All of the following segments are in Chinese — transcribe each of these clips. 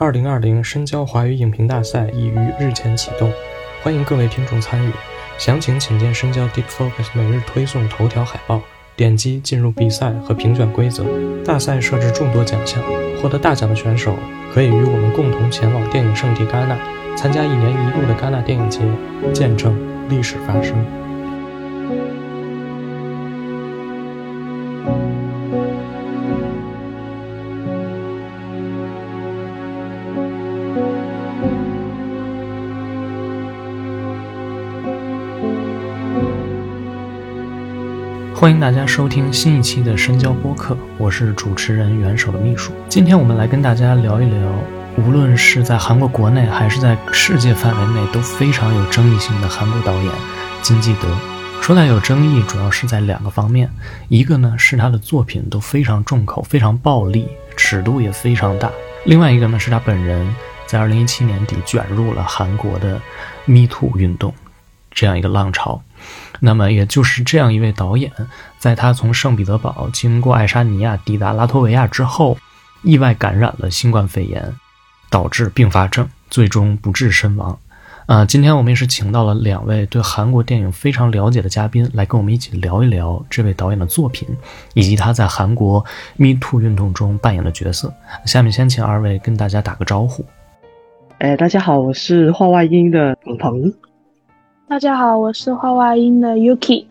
二零二零深交华语影评大赛已于日前启动，欢迎各位听众参与。详情请见深交 Deep Focus 每日推送头条海报，点击进入比赛和评选规则。大赛设置众多奖项，获得大奖的选手可以与我们共同前往电影圣地戛纳，参加一年一度的戛纳电影节，见证历史发生。欢迎大家收听新一期的深交播客，我是主持人元首的秘书。今天我们来跟大家聊一聊，无论是在韩国国内还是在世界范围内都非常有争议性的韩国导演金基德。说来有争议，主要是在两个方面，一个呢是他的作品都非常重口、非常暴力，尺度也非常大；另外一个呢是他本人在2017年底卷入了韩国的 Me Too 运动这样一个浪潮。那么，也就是这样一位导演，在他从圣彼得堡经过爱沙尼亚抵达拉脱维亚之后，意外感染了新冠肺炎，导致并发症，最终不治身亡。啊，今天我们也是请到了两位对韩国电影非常了解的嘉宾，来跟我们一起聊一聊这位导演的作品，以及他在韩国 Me Too 运动中扮演的角色。下面先请二位跟大家打个招呼。哎，大家好，我是画外音的鹏鹏。大家好，我是画外音的 Yuki。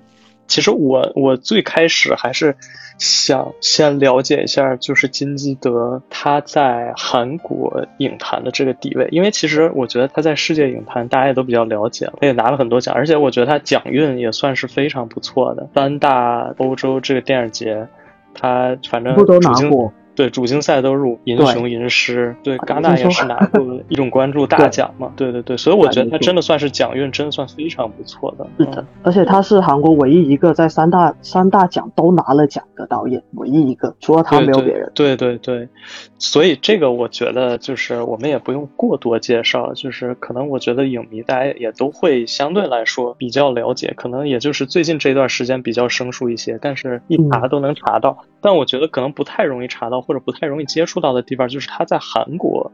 其实我我最开始还是想先了解一下，就是金基德他在韩国影坛的这个地位，因为其实我觉得他在世界影坛大家也都比较了解了，他也拿了很多奖，而且我觉得他奖运也算是非常不错的。三大欧洲这个电影节，他反正不都拿过。对主竞赛都入银熊银狮，对戛纳也是拿过一种关注大奖嘛，对对对，所以我觉得他真的算是奖运，真的算非常不错的。是的，而且他是韩国唯一一个在三大三大奖都拿了奖的导演，唯一一个，除了他没有别人。对对对，所以这个我觉得就是我们也不用过多介绍，就是可能我觉得影迷大家也都会相对来说比较了解，可能也就是最近这段时间比较生疏一些，但是一查都能查到。但我觉得可能不太容易查到。或者不太容易接触到的地方，就是他在韩国，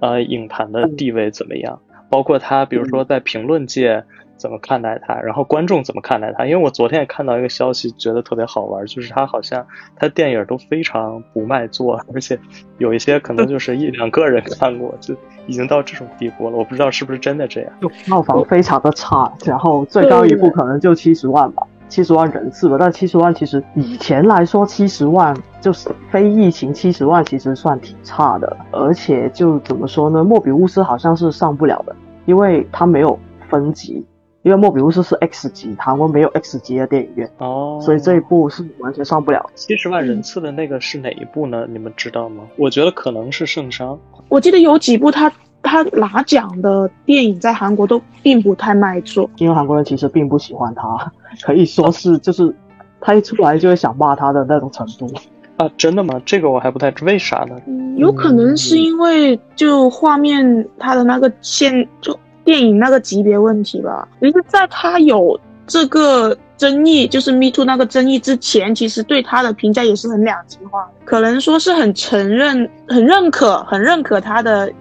呃，影坛的地位怎么样？包括他，比如说在评论界怎么看待他，然后观众怎么看待他？因为我昨天也看到一个消息，觉得特别好玩，就是他好像他电影都非常不卖座，而且有一些可能就是一两个人看过，就已经到这种地步了。我不知道是不是真的这样，就票房非常的差，然后最高一部可能就七十万吧。七十万人次吧，但七十万其实以前来说，七十万就是非疫情七十万，其实算挺差的。而且就怎么说呢，莫比乌斯好像是上不了的，因为它没有分级，因为莫比乌斯是 X 级，韩国没有 X 级的电影院哦，所以这一部是完全上不了。七十万人次的那个是哪一部呢？你们知道吗？我觉得可能是圣殇。我记得有几部他。他拿奖的电影在韩国都并不太卖座，因为韩国人其实并不喜欢他，可以说是就是他一出来就会想骂他的那种程度啊！真的吗？这个我还不太知为啥呢？有可能是因为就画面他的那个线就电影那个级别问题吧。其实在他有这个争议，就是 Me Too 那个争议之前，其实对他的评价也是很两极化，可能说是很承认、很认可、很认可他的。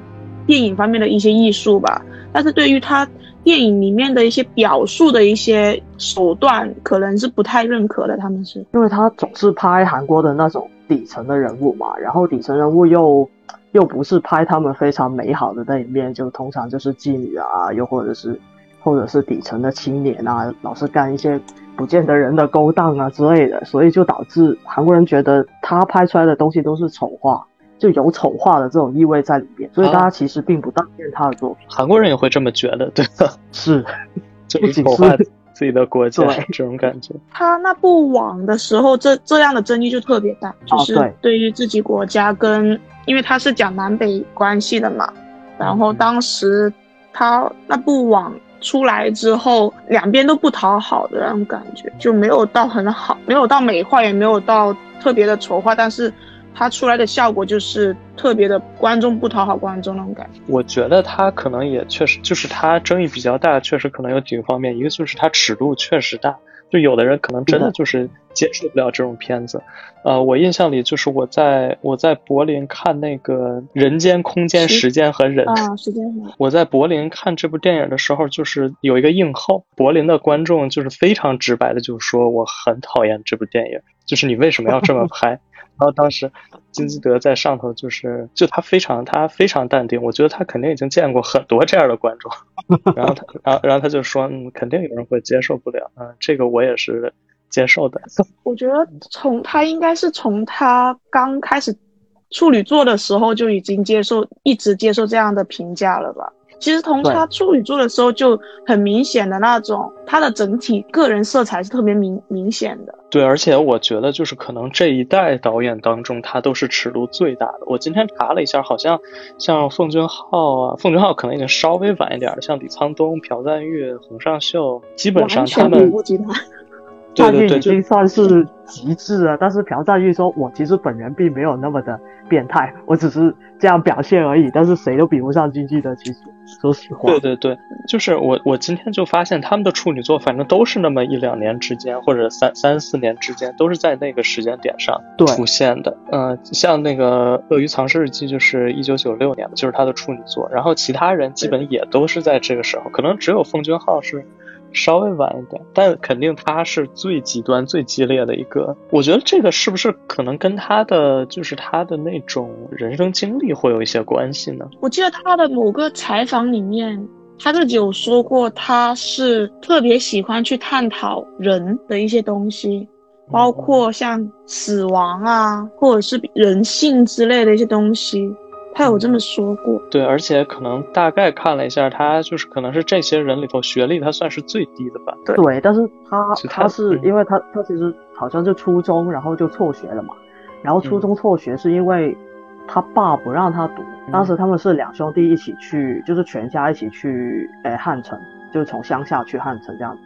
电影方面的一些艺术吧，但是对于他电影里面的一些表述的一些手段，可能是不太认可的。他们是因为他总是拍韩国的那种底层的人物嘛，然后底层人物又又不是拍他们非常美好的那一面，就通常就是妓女啊，又或者是或者是底层的青年啊，老是干一些不见得人的勾当啊之类的，所以就导致韩国人觉得他拍出来的东西都是丑化。就有丑化的这种意味在里面，所以大家其实并不当见他的作品。韩国人也会这么觉得，对吧？是，就丑化自己的国家这种感觉。他那部网的时候，这这样的争议就特别大，就是对于自己国家跟，因为他是讲南北关系的嘛。然后当时他那部网出来之后，两边都不讨好的那种感觉，就没有到很好，没有到美化，也没有到特别的丑化，但是。他出来的效果就是特别的观众不讨好观众那种感觉。我觉得它可能也确实，就是它争议比较大，确实可能有几个方面。一个就是它尺度确实大，就有的人可能真的就是接受不了这种片子。呃，我印象里就是我在我在柏林看那个《人间空间时间和人》啊，时间和我在柏林看这部电影的时候，就是有一个映后，柏林的观众就是非常直白的就说我很讨厌这部电影，就是你为什么要这么 拍？然后当时金基德在上头，就是就他非常他非常淡定，我觉得他肯定已经见过很多这样的观众。然后他，然后然后他就说，嗯，肯定有人会接受不了，嗯，这个我也是接受的。我觉得从他应该是从他刚开始处女座的时候就已经接受，一直接受这样的评价了吧。其实从他处女座的时候就很明显的那种，他的整体个人色彩是特别明明显的。对，而且我觉得就是可能这一代导演当中，他都是尺度最大的。我今天查了一下，好像像奉俊昊啊，奉俊昊可能已经稍微晚一点，像李沧东、朴赞郁、洪尚秀，基本上他们。赞誉已经算是极致了，但是朴赞玉说：“我其实本人并没有那么的变态，我只是这样表现而已。”但是谁都比不上金基德，其实说实话。对对对，就是我我今天就发现他们的处女作，反正都是那么一两年之间，或者三三四年之间，都是在那个时间点上出现的。嗯，像那个《鳄鱼藏尸日记》就是一九九六年的，就是他的处女作。然后其他人基本也都是在这个时候，可能只有奉俊昊是。稍微晚一点，但肯定他是最极端、最激烈的一个。我觉得这个是不是可能跟他的就是他的那种人生经历会有一些关系呢？我记得他的某个采访里面，他自己有说过，他是特别喜欢去探讨人的一些东西，包括像死亡啊，或者是人性之类的一些东西。他有这么说过，对，而且可能大概看了一下，他就是可能是这些人里头学历他算是最低的吧。对，但是他他是因为他他其实好像是初中，然后就辍学了嘛。然后初中辍学是因为他爸不让他读，当时他们是两兄弟一起去，就是全家一起去诶汉城，就是从乡下去汉城这样子。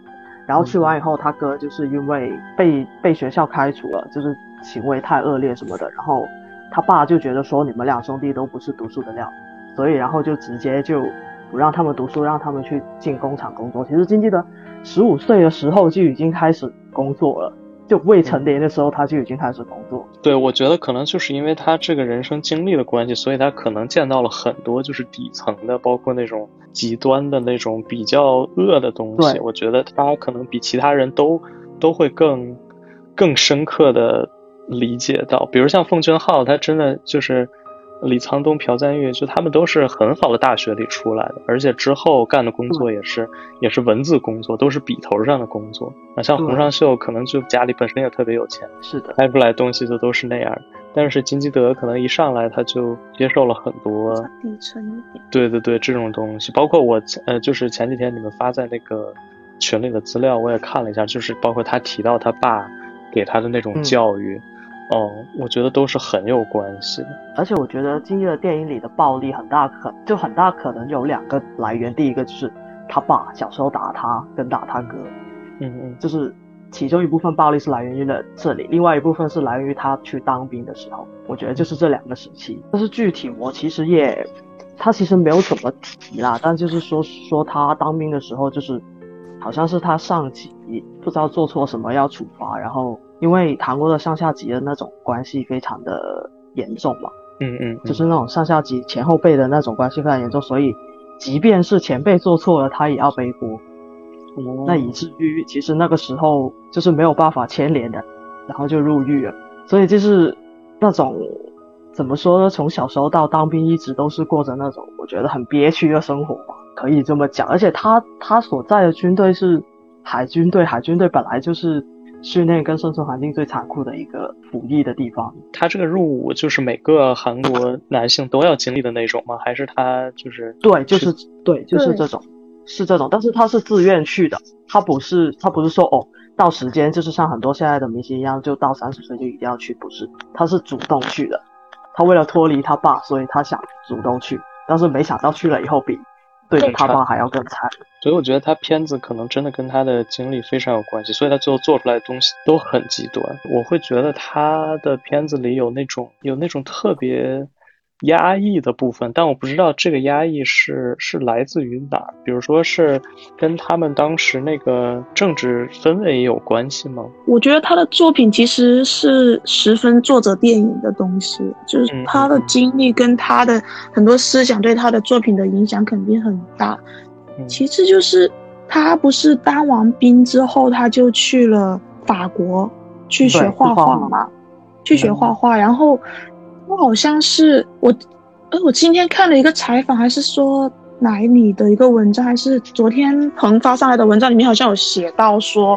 然后去完以后，他哥就是因为被被学校开除了，就是行为太恶劣什么的，然后。他爸就觉得说你们两兄弟都不是读书的料，所以然后就直接就不让他们读书，让他们去进工厂工作。其实金基德十五岁的时候就已经开始工作了，就未成年的时候他就已经开始工作。对，我觉得可能就是因为他这个人生经历的关系，所以他可能见到了很多就是底层的，包括那种极端的那种比较恶的东西。我觉得他可能比其他人都都会更更深刻的。理解到，比如像奉俊昊，他真的就是李沧东、朴赞郁，就他们都是很好的大学里出来的，而且之后干的工作也是也是文字工作，都是笔头上的工作。啊，像洪尚秀，可能就家里本身也特别有钱，是的，拍出来东西就都是那样。但是金基德可能一上来他就接受了很多底层一点，对对对，这种东西，包括我呃，就是前几天你们发在那个群里的资料，我也看了一下，就是包括他提到他爸给他的那种教育。哦，我觉得都是很有关系的，而且我觉得今天的电影里的暴力很大可就很大可能有两个来源，第一个就是他爸小时候打他跟打他哥，嗯嗯，就是其中一部分暴力是来源于了这里，另外一部分是来源于他去当兵的时候，我觉得就是这两个时期。但是具体我其实也，他其实没有怎么提啦，但就是说说他当兵的时候就是，好像是他上级不知道做错什么要处罚，然后。因为韩国的上下级的那种关系非常的严重嘛，嗯嗯，就是那种上下级前后辈的那种关系非常严重，所以即便是前辈做错了，他也要背锅。哦，那以至于其实那个时候就是没有办法牵连的，然后就入狱了。所以就是那种怎么说呢？从小时候到当兵，一直都是过着那种我觉得很憋屈的生活吧，可以这么讲。而且他他所在的军队是海军队，海军队本来就是。训练跟生存环境最残酷的一个服役的地方。他这个入伍就是每个韩国男性都要经历的那种吗？还是他就是对，就是对，就是这种，是这种。但是他是自愿去的，他不是他不是说哦，到时间就是像很多现在的明星一样，就到三十岁就一定要去，不是，他是主动去的。他为了脱离他爸，所以他想主动去，但是没想到去了以后比。对比他爸还要更惨，所以我觉得他片子可能真的跟他的经历非常有关系，所以他最后做出来的东西都很极端。我会觉得他的片子里有那种有那种特别压抑的部分，但我不知道这个压抑是是来自于哪儿，比如说是跟他们当时那个政治氛围有关系吗？我觉得他的作品其实是十分作者电影的东西，就是他的经历跟他的很多思想对他的作品的影响肯定很大。其次就是他不是当完兵之后，他就去了法国去学画画嘛，去学画画，然后。我好像是我，呃，我今天看了一个采访，还是说哪里的一个文章，还是昨天彭发上来的文章里面，好像有写到说，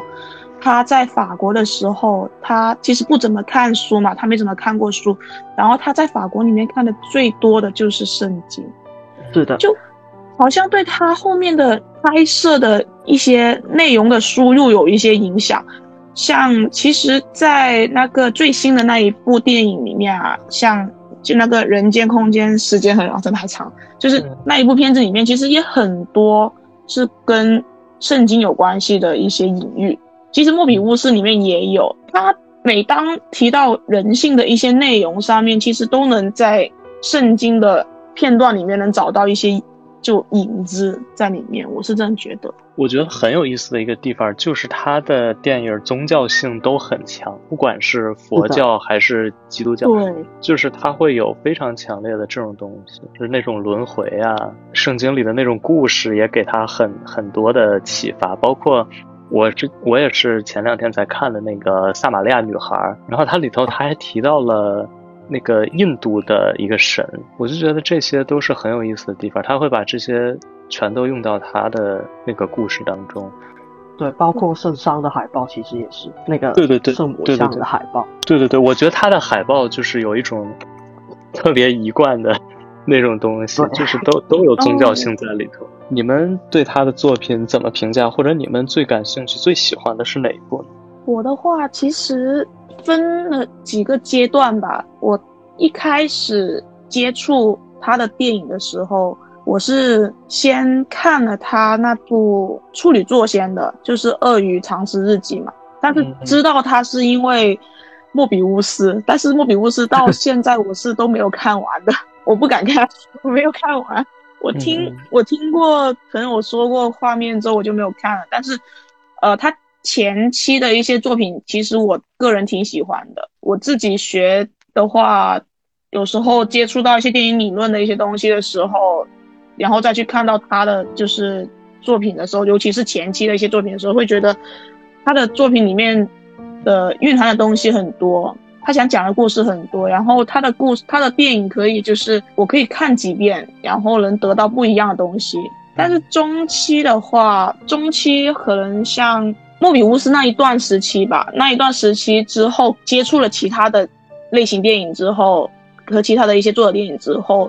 他在法国的时候，他其实不怎么看书嘛，他没怎么看过书，然后他在法国里面看的最多的就是圣经，是的，就好像对他后面的拍摄的一些内容的输入有一些影响。像其实，在那个最新的那一部电影里面啊，像就那个人间空间，时间很长，真的还长。就是那一部片子里面，其实也很多是跟圣经有关系的一些隐喻。其实莫比乌斯里面也有，他每当提到人性的一些内容上面，其实都能在圣经的片段里面能找到一些就影子在里面。我是这样觉得。我觉得很有意思的一个地方，就是他的电影宗教性都很强，不管是佛教还是基督教，对，就是他会有非常强烈的这种东西，就是那种轮回啊，圣经里的那种故事也给他很很多的启发。包括我这我也是前两天才看的那个撒玛利亚女孩，然后它里头他还提到了那个印度的一个神，我就觉得这些都是很有意思的地方，他会把这些。全都用到他的那个故事当中，对，包括圣殇的海报，其实也是那个对对对圣母像的海报，对对对，我觉得他的海报就是有一种 特别一贯的 那种东西，就是都 都有宗教性在里头。你们对他的作品怎么评价？或者你们最感兴趣、最喜欢的是哪一部呢？我的话其实分了几个阶段吧。我一开始接触他的电影的时候。我是先看了他那部处女作先的，就是《鳄鱼藏尸日记》嘛。但是知道他是因为莫比乌斯，但是莫比乌斯到现在我是都没有看完的，我不敢看，我没有看完。我听我听过朋友说过画面之后，我就没有看了。但是，呃，他前期的一些作品，其实我个人挺喜欢的。我自己学的话，有时候接触到一些电影理论的一些东西的时候。然后再去看到他的就是作品的时候，尤其是前期的一些作品的时候，会觉得他的作品里面的蕴含的东西很多，他想讲的故事很多。然后他的故事，他的电影可以就是我可以看几遍，然后能得到不一样的东西。但是中期的话，中期可能像莫比乌斯那一段时期吧，那一段时期之后接触了其他的类型电影之后，和其他的一些作者电影之后，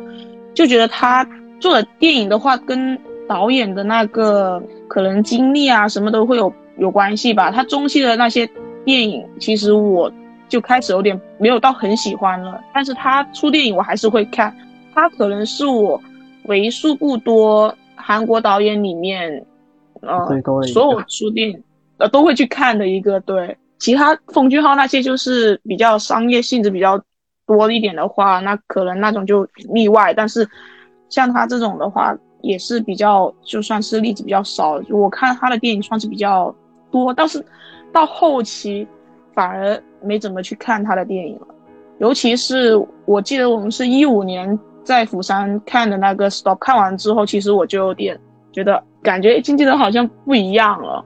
就觉得他。做的电影的话，跟导演的那个可能经历啊，什么都会有有关系吧。他中期的那些电影，其实我就开始有点没有到很喜欢了。但是他出电影我还是会看，他可能是我为数不多韩国导演里面，呃，所有出电影呃都会去看的一个。对，其他奉俊昊那些就是比较商业性质比较多一点的话，那可能那种就例外。但是。像他这种的话，也是比较就算是例子比较少。我看他的电影算是比较多，但是到后期反而没怎么去看他的电影了。尤其是我记得我们是一五年在釜山看的那个《Stop》，看完之后，其实我就有点觉得感觉经纪人好像不一样了。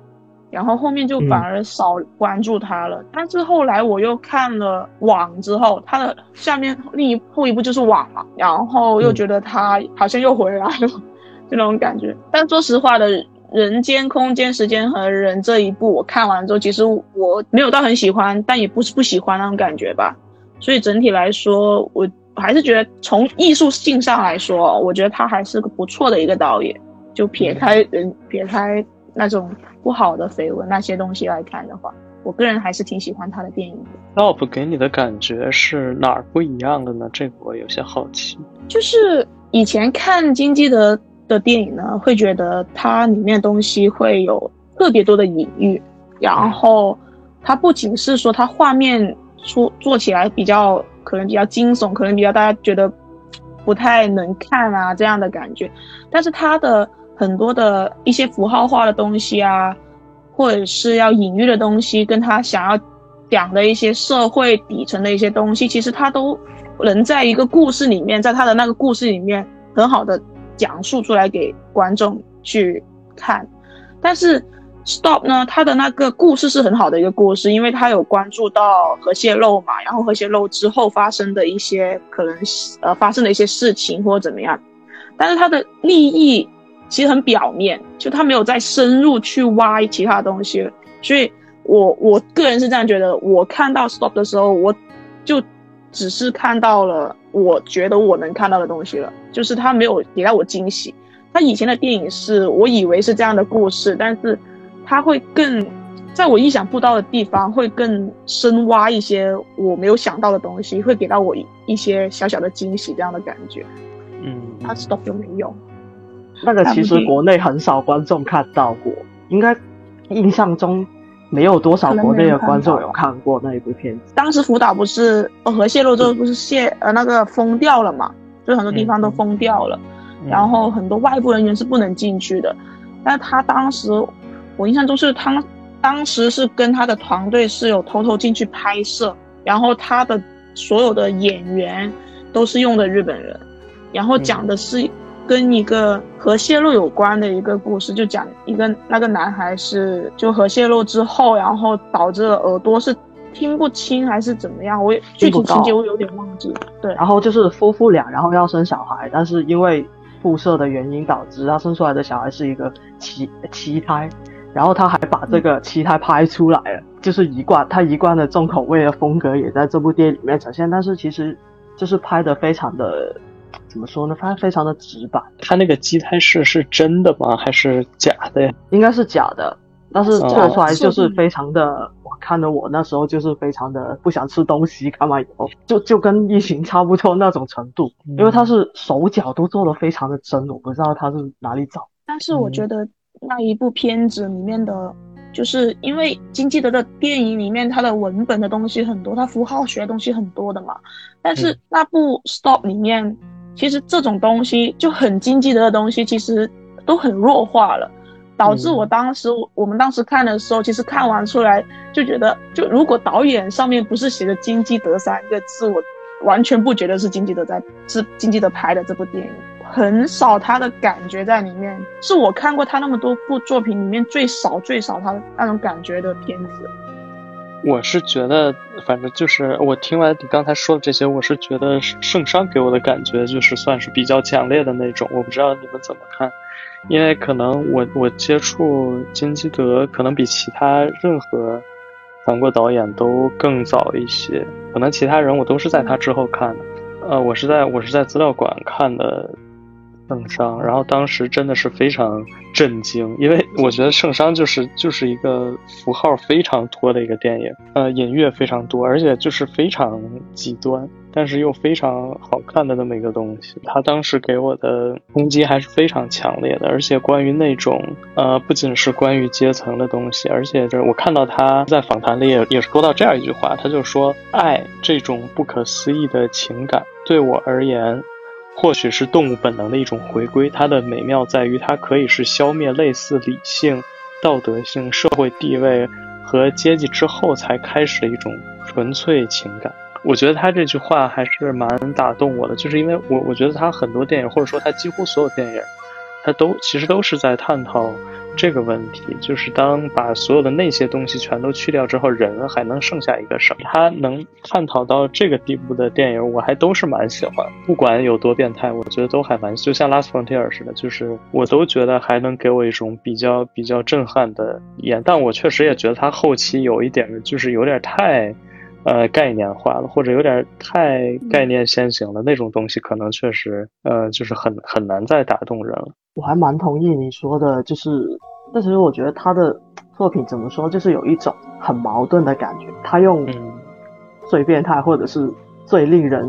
然后后面就反而少关注他了，但是后来我又看了网之后，他的下面另一后一部就是网嘛，然后又觉得他好像又回来了，这种感觉。但说实话的，人间、空间、时间和人这一部我看完之后，其实我没有到很喜欢，但也不是不喜欢那种感觉吧。所以整体来说，我还是觉得从艺术性上来说，我觉得他还是个不错的一个导演。就撇开人，撇开那种。不好的绯闻那些东西来看的话，我个人还是挺喜欢他的电影的。Top 给你的感觉是哪儿不一样的呢？这个我有些好奇。就是以前看金基德的电影呢，会觉得它里面东西会有特别多的隐喻，然后它不仅是说它画面出做起来比较可能比较惊悚，可能比较大家觉得不太能看啊这样的感觉。但是他的很多的一些符号化的东西啊，或者是要隐喻的东西，跟他想要讲的一些社会底层的一些东西，其实他都能在一个故事里面，在他的那个故事里面很好的讲述出来给观众去看。但是 Stop 呢，他的那个故事是很好的一个故事，因为他有关注到核泄漏嘛，然后核泄漏之后发生的一些可能呃发生的一些事情或者怎么样，但是他的利益。其实很表面，就他没有再深入去挖其他东西，所以我我个人是这样觉得。我看到 stop 的时候，我就只是看到了我觉得我能看到的东西了，就是他没有给到我惊喜。他以前的电影是我以为是这样的故事，但是他会更在我意想不到的地方会更深挖一些我没有想到的东西，会给到我一些小小的惊喜这样的感觉。嗯，他 stop 就没有。那个其实国内很少观众看到过，应该印象中没有多少国内的观众有看过那一部片子。当时福岛不是核泄漏之后不是泄呃那个封掉了嘛，就很多地方都封掉了，然后很多外部人员是不能进去的。但他当时我印象中是他当时是跟他的团队是有偷偷进去拍摄，然后他的所有的演员都是用的日本人，然后讲的是。跟一个核泄漏有关的一个故事，就讲一个那个男孩是就核泄漏之后，然后导致了耳朵是听不清还是怎么样，我也具体情节我有点忘记了。对，然后就是夫妇俩，然后要生小孩，但是因为辐射的原因导致他生出来的小孩是一个畸畸胎，然后他还把这个畸胎拍出来了，就是一贯他一贯的重口味的风格也在这部电影里面呈现，但是其实就是拍的非常的。怎么说呢？它非常的直白。他那个畸胎是是真的吗？还是假的呀？应该是假的，但是做出来就是非常的。我看的我那时候就是非常的不想吃东西，看完以后就就跟疫情差不多那种程度。因为他是手脚都做的非常的真，我不知道他是哪里找。但是我觉得那一部片子里面的，就是因为金基德的电影里面，它的文本的东西很多，它符号学的东西很多的嘛。但是那部 Stop 里面。其实这种东西就很经济的东西，其实都很弱化了，导致我当时我们当时看的时候，其实看完出来就觉得，就如果导演上面不是写的“金基德”三个字，我完全不觉得是金基德在是金基德拍的这部电影，很少他的感觉在里面，是我看过他那么多部作品里面最少最少他那种感觉的片子。我是觉得，反正就是我听完你刚才说的这些，我是觉得圣商给我的感觉就是算是比较强烈的那种。我不知道你们怎么看，因为可能我我接触金基德可能比其他任何韩国导演都更早一些，可能其他人我都是在他之后看的。呃，我是在我是在资料馆看的。圣商，然后当时真的是非常震惊，因为我觉得圣商就是就是一个符号非常多的一个电影，呃，隐喻非常多，而且就是非常极端，但是又非常好看的那么一个东西。他当时给我的冲击还是非常强烈的，而且关于那种呃，不仅是关于阶层的东西，而且这我看到他在访谈里也也说到这样一句话，他就说，爱这种不可思议的情感对我而言。或许是动物本能的一种回归，它的美妙在于它可以是消灭类似理性、道德性、社会地位和阶级之后才开始的一种纯粹情感。我觉得他这句话还是蛮打动我的，就是因为我我觉得他很多电影，或者说他几乎所有电影，他都其实都是在探讨。这个问题就是当把所有的那些东西全都去掉之后，人还能剩下一个什么？他能探讨到这个地步的电影，我还都是蛮喜欢。不管有多变态，我觉得都还蛮就像《Last Frontier》似的，就是我都觉得还能给我一种比较比较震撼的演。但我确实也觉得他后期有一点就是有点太，呃，概念化了，或者有点太概念先行了那种东西，可能确实呃就是很很难再打动人了。我还蛮同意你说的，就是，但其实我觉得他的作品怎么说，就是有一种很矛盾的感觉。他用最变态或者是最令人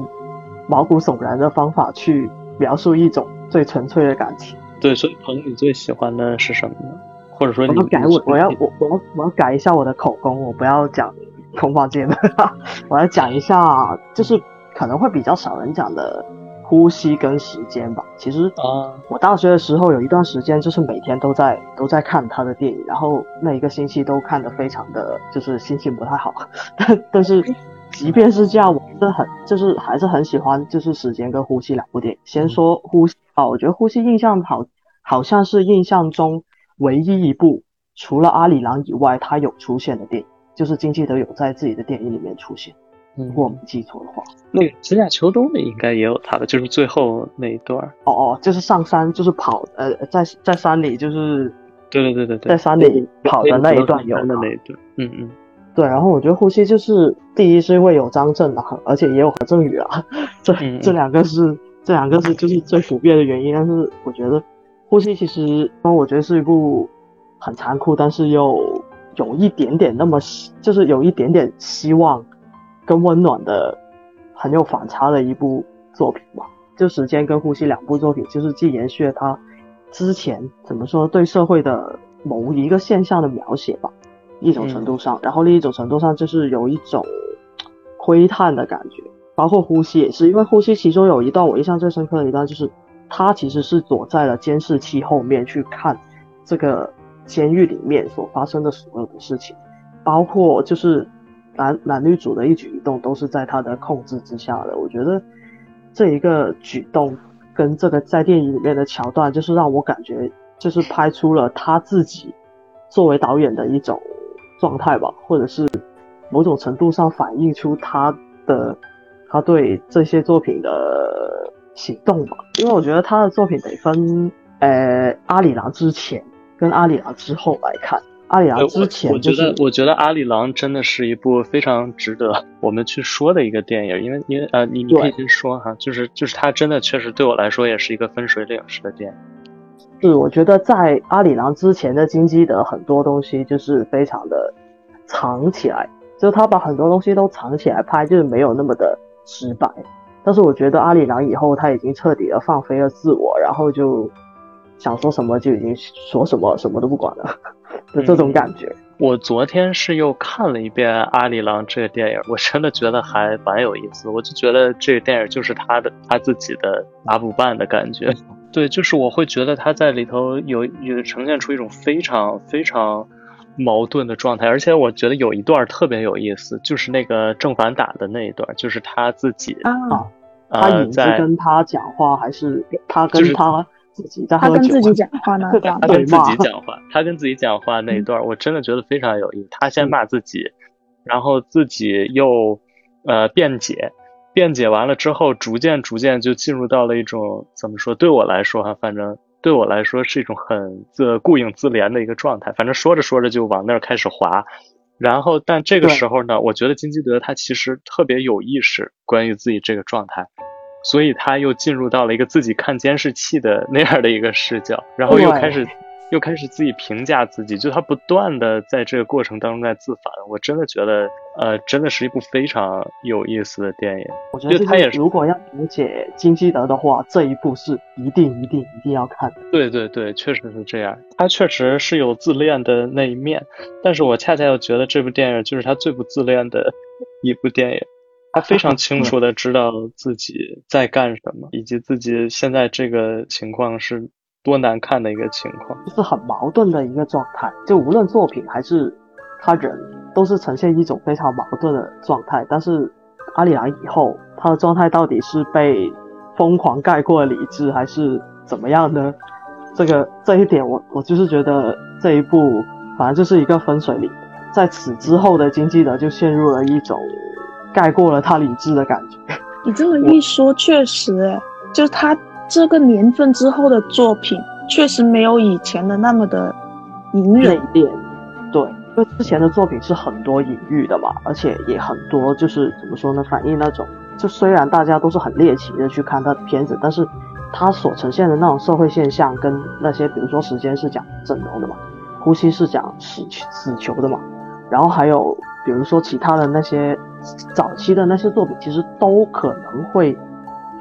毛骨悚然的方法去描述一种最纯粹的感情。对，所以彭，你最喜欢的是什么呢？或者说你，我要改我，我要我我要我要改一下我的口供，我不要讲空房间的，我要讲一下，就是可能会比较少人讲的。呼吸跟时间吧。其实啊，我大学的时候有一段时间，就是每天都在都在看他的电影，然后那一个星期都看得非常的就是心情不太好。但但是即便是这样，我真的很就是还是很喜欢就是时间跟呼吸两部电影。先说呼吸啊，我觉得呼吸印象好，好像是印象中唯一一部除了阿里郎以外他有出现的电影，就是金基德有在自己的电影里面出现。如果我没记错的话，那个指甲秋冬里应该也有他的，就是最后那一段。哦哦，就是上山，就是跑，呃，在在山里，就是对对对对对，在山里跑的那一段有的那一段，嗯嗯，对。然后我觉得呼吸就是第一是因为有张震啊，而且也有何振宇啊，这这两个是这两个是就是最普遍的原因。但是我觉得呼吸其实，我觉得是一部很残酷，但是又有一点点那么就是有一点点希望。跟温暖的很有反差的一部作品吧，就时间跟呼吸两部作品，就是既延续了他之前怎么说对社会的某一个现象的描写吧，一种程度上，然后另一种程度上就是有一种窥探的感觉，包括呼吸也是，因为呼吸其中有一段我印象最深刻的一段就是他其实是躲在了监视器后面去看这个监狱里面所发生的所有的事情，包括就是。男男女主的一举一动都是在他的控制之下的。我觉得这一个举动跟这个在电影里面的桥段，就是让我感觉就是拍出了他自己作为导演的一种状态吧，或者是某种程度上反映出他的他对这些作品的行动吧。因为我觉得他的作品得分呃阿里郎之前跟阿里郎之后来看。阿里郎之前，我觉得，我觉得阿里郎真的是一部非常值得我们去说的一个电影，因为，因为，呃，你你可以先说哈，就是就是它真的确实对我来说也是一个分水岭式的电影。是，我觉得在阿里郎之前的金基德很多东西就是非常的藏起来，就他把很多东西都藏起来拍，就是没有那么的直白。但是我觉得阿里郎以后他已经彻底的放飞了自我，然后就想说什么就已经说什么，什么都不管了。的这种感觉，我昨天是又看了一遍《阿里郎》这个电影，我真的觉得还蛮有意思。我就觉得这个电影就是他的他自己的拿不办的感觉。对，就是我会觉得他在里头有有呈现出一种非常非常矛盾的状态，而且我觉得有一段特别有意思，就是那个正反打的那一段，就是他自己啊，他影子跟他讲话，还是他跟他。他跟自己讲话呢？他跟自己讲话，他跟自己讲话那一段，我真的觉得非常有意思。他先骂自己，然后自己又呃辩解，辩解完了之后，逐渐逐渐就进入到了一种怎么说？对我来说哈，反正对我来说是一种很自顾影自怜的一个状态。反正说着说着就往那儿开始滑，然后但这个时候呢，我觉得金基德他其实特别有意识关于自己这个状态。所以他又进入到了一个自己看监视器的那样的一个视角，然后又开始，又开始自己评价自己，就他不断的在这个过程当中在自反。我真的觉得，呃，真的是一部非常有意思的电影。我觉得他也是，如果要了解金基德的话，这一部是一定一定一定要看的。对对对，确实是这样。他确实是有自恋的那一面，但是我恰恰又觉得这部电影就是他最不自恋的一部电影。他非常清楚 的知道自己在干什么，以及自己现在这个情况是多难看的一个情况，就是很矛盾的一个状态。就无论作品还是他人，都是呈现一种非常矛盾的状态。但是阿里郎以后，他的状态到底是被疯狂盖过理智，还是怎么样呢？这个这一点，我我就是觉得这一部反正就是一个分水岭。在此之后的经济呢，就陷入了一种。盖过了他理智的感觉。你这么一说，确实，就是他这个年份之后的作品，确实没有以前的那么的隐忍。对，因为之前的作品是很多隐喻的嘛，而且也很多就是怎么说呢，反映那种，就虽然大家都是很猎奇的去看他的片子，但是他所呈现的那种社会现象，跟那些比如说时间是讲整容的嘛，呼吸是讲死死球的嘛，然后还有比如说其他的那些。早期的那些作品其实都可能会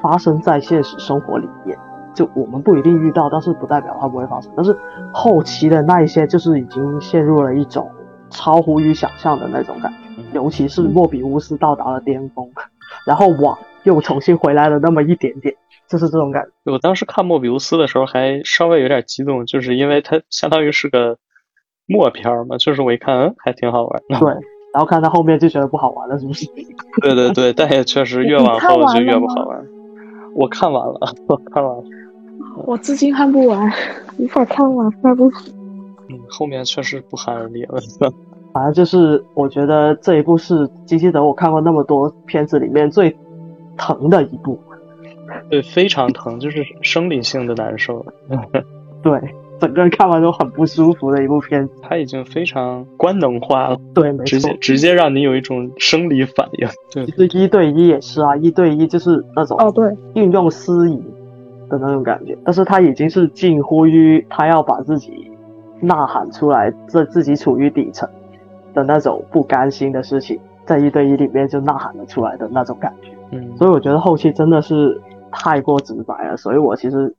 发生在现实生活里面，就我们不一定遇到，但是不代表它不会发生。但是后期的那一些就是已经陷入了一种超乎于想象的那种感觉，尤其是莫比乌斯到达了巅峰，然后网又重新回来了那么一点点，就是这种感觉。我当时看莫比乌斯的时候还稍微有点激动，就是因为它相当于是个默片儿嘛，就是我一看，嗯，还挺好玩。对，然后看到后面就觉得不好玩了，是不是？对对对，但也确实越往后就越不好玩。我看完了，我看完了。我至今看不完，无法看完那部。嗯，后面确实不寒而栗了。反正就是我觉得这一部是机器德我看过那么多片子里面最疼的一部。对，非常疼，就是生理性的难受。对，整个人看完都很不舒服的一部片子。它已经非常官能化了。对，没错，直接直接让你有一种生理反应。对，其实一对一也是啊，一对一就是那种哦，对，运用司仪的那种感觉。但是他已经是近乎于他要把自己呐喊出来，这自己处于底层的那种不甘心的事情，在一对一里面就呐喊了出来的那种感觉。嗯，所以我觉得后期真的是。太过直白了，所以我其实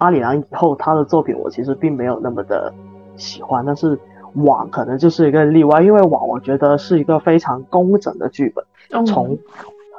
阿里郎以后他的作品我其实并没有那么的喜欢，但是网可能就是一个例外，因为网我觉得是一个非常工整的剧本，从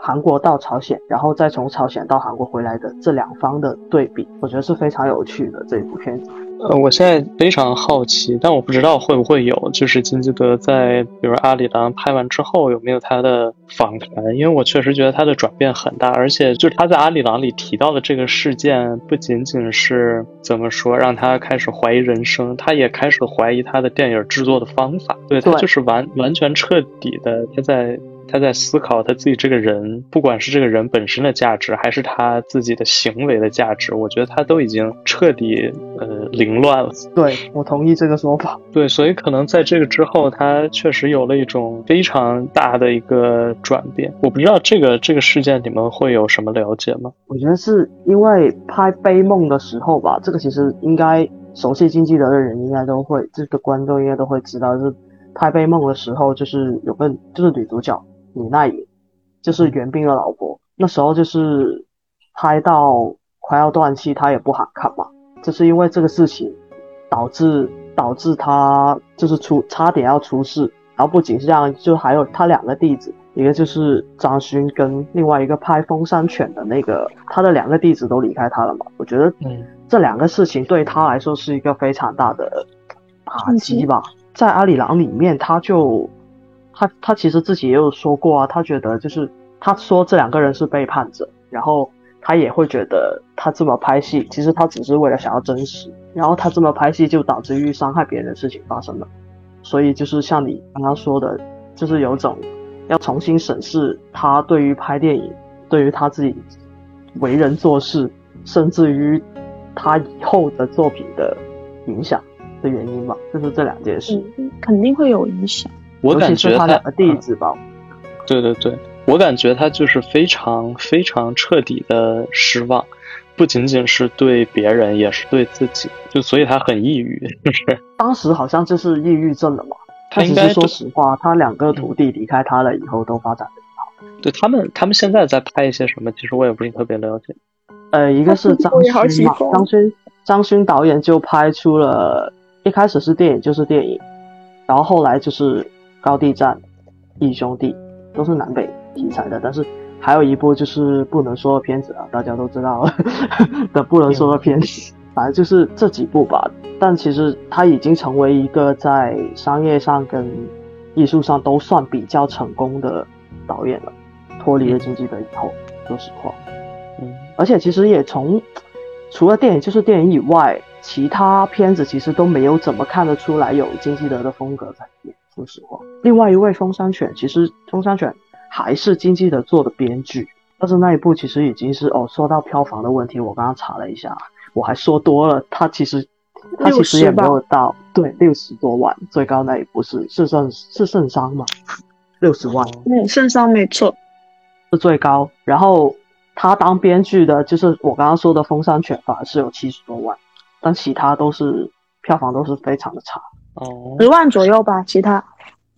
韩国到朝鲜，然后再从朝鲜到韩国回来的这两方的对比，我觉得是非常有趣的这一部片子。呃，我现在非常好奇，但我不知道会不会有，就是金基德在比如阿里郎拍完之后有没有他的访谈，因为我确实觉得他的转变很大，而且就是他在阿里郎里提到的这个事件，不仅仅是怎么说让他开始怀疑人生，他也开始怀疑他的电影制作的方法，对他就是完完全彻底的他在。他在思考他自己这个人，不管是这个人本身的价值，还是他自己的行为的价值，我觉得他都已经彻底呃凌乱了。对我同意这个说法。对，所以可能在这个之后，他确实有了一种非常大的一个转变。我不知道这个这个事件你们会有什么了解吗？我觉得是因为拍《悲梦》的时候吧，这个其实应该熟悉金基德的人应该都会，这个观众应该都会知道，就是拍《悲梦》的时候，就是有个就是女主角。李奈也就是袁冰的老婆，那时候就是拍到快要断气，他也不喊看嘛，就是因为这个事情导致导致他就是出差点要出事，然后不仅是这样，就还有他两个弟子，一个就是张勋跟另外一个拍《风山犬》的那个，他的两个弟子都离开他了嘛，我觉得这两个事情对他来说是一个非常大的打击吧，在阿里郎里面他就。他他其实自己也有说过啊，他觉得就是他说这两个人是背叛者，然后他也会觉得他这么拍戏，其实他只是为了想要真实，然后他这么拍戏就导致于伤害别人的事情发生了，所以就是像你刚刚说的，就是有种要重新审视他对于拍电影，对于他自己为人做事，甚至于他以后的作品的影响的原因吧，就是这两件事，肯定会有影响。我感觉他两个弟子吧，对对对，我感觉他就是非常非常彻底的失望，不仅仅是对别人，也是对自己，就所以他很抑郁，就是当时好像就是抑郁症了嘛。他应该说实话，他两个徒弟离开他了以后都发展的挺好。对他们，他们现在在拍一些什么？其实我也不是特别了解。呃，一个是张勋嘛，张勋张勋导演就拍出了一开始是电影就是电影，然后后来就是。高地战、义兄弟都是南北题材的，但是还有一部就是不能说的片子啊，大家都知道 的不能说的片子，反正就是这几部吧。但其实他已经成为一个在商业上跟艺术上都算比较成功的导演了，脱离了经济的以后，说实话，嗯，而且其实也从除了电影就是电影以外，其他片子其实都没有怎么看得出来有金基德的风格在里面。说实话，另外一位风山犬，其实风山犬还是金基德做的编剧，但是那一部其实已经是哦。说到票房的问题，我刚刚查了一下，我还说多了，他其实他其实也没有到对六十多万，最高那一部是是圣是圣商嘛，六十万，嗯，圣商没错，是最高。然后他当编剧的，就是我刚刚说的风山犬，反而是有七十多万，但其他都是票房都是非常的差。哦，十万左右吧，其他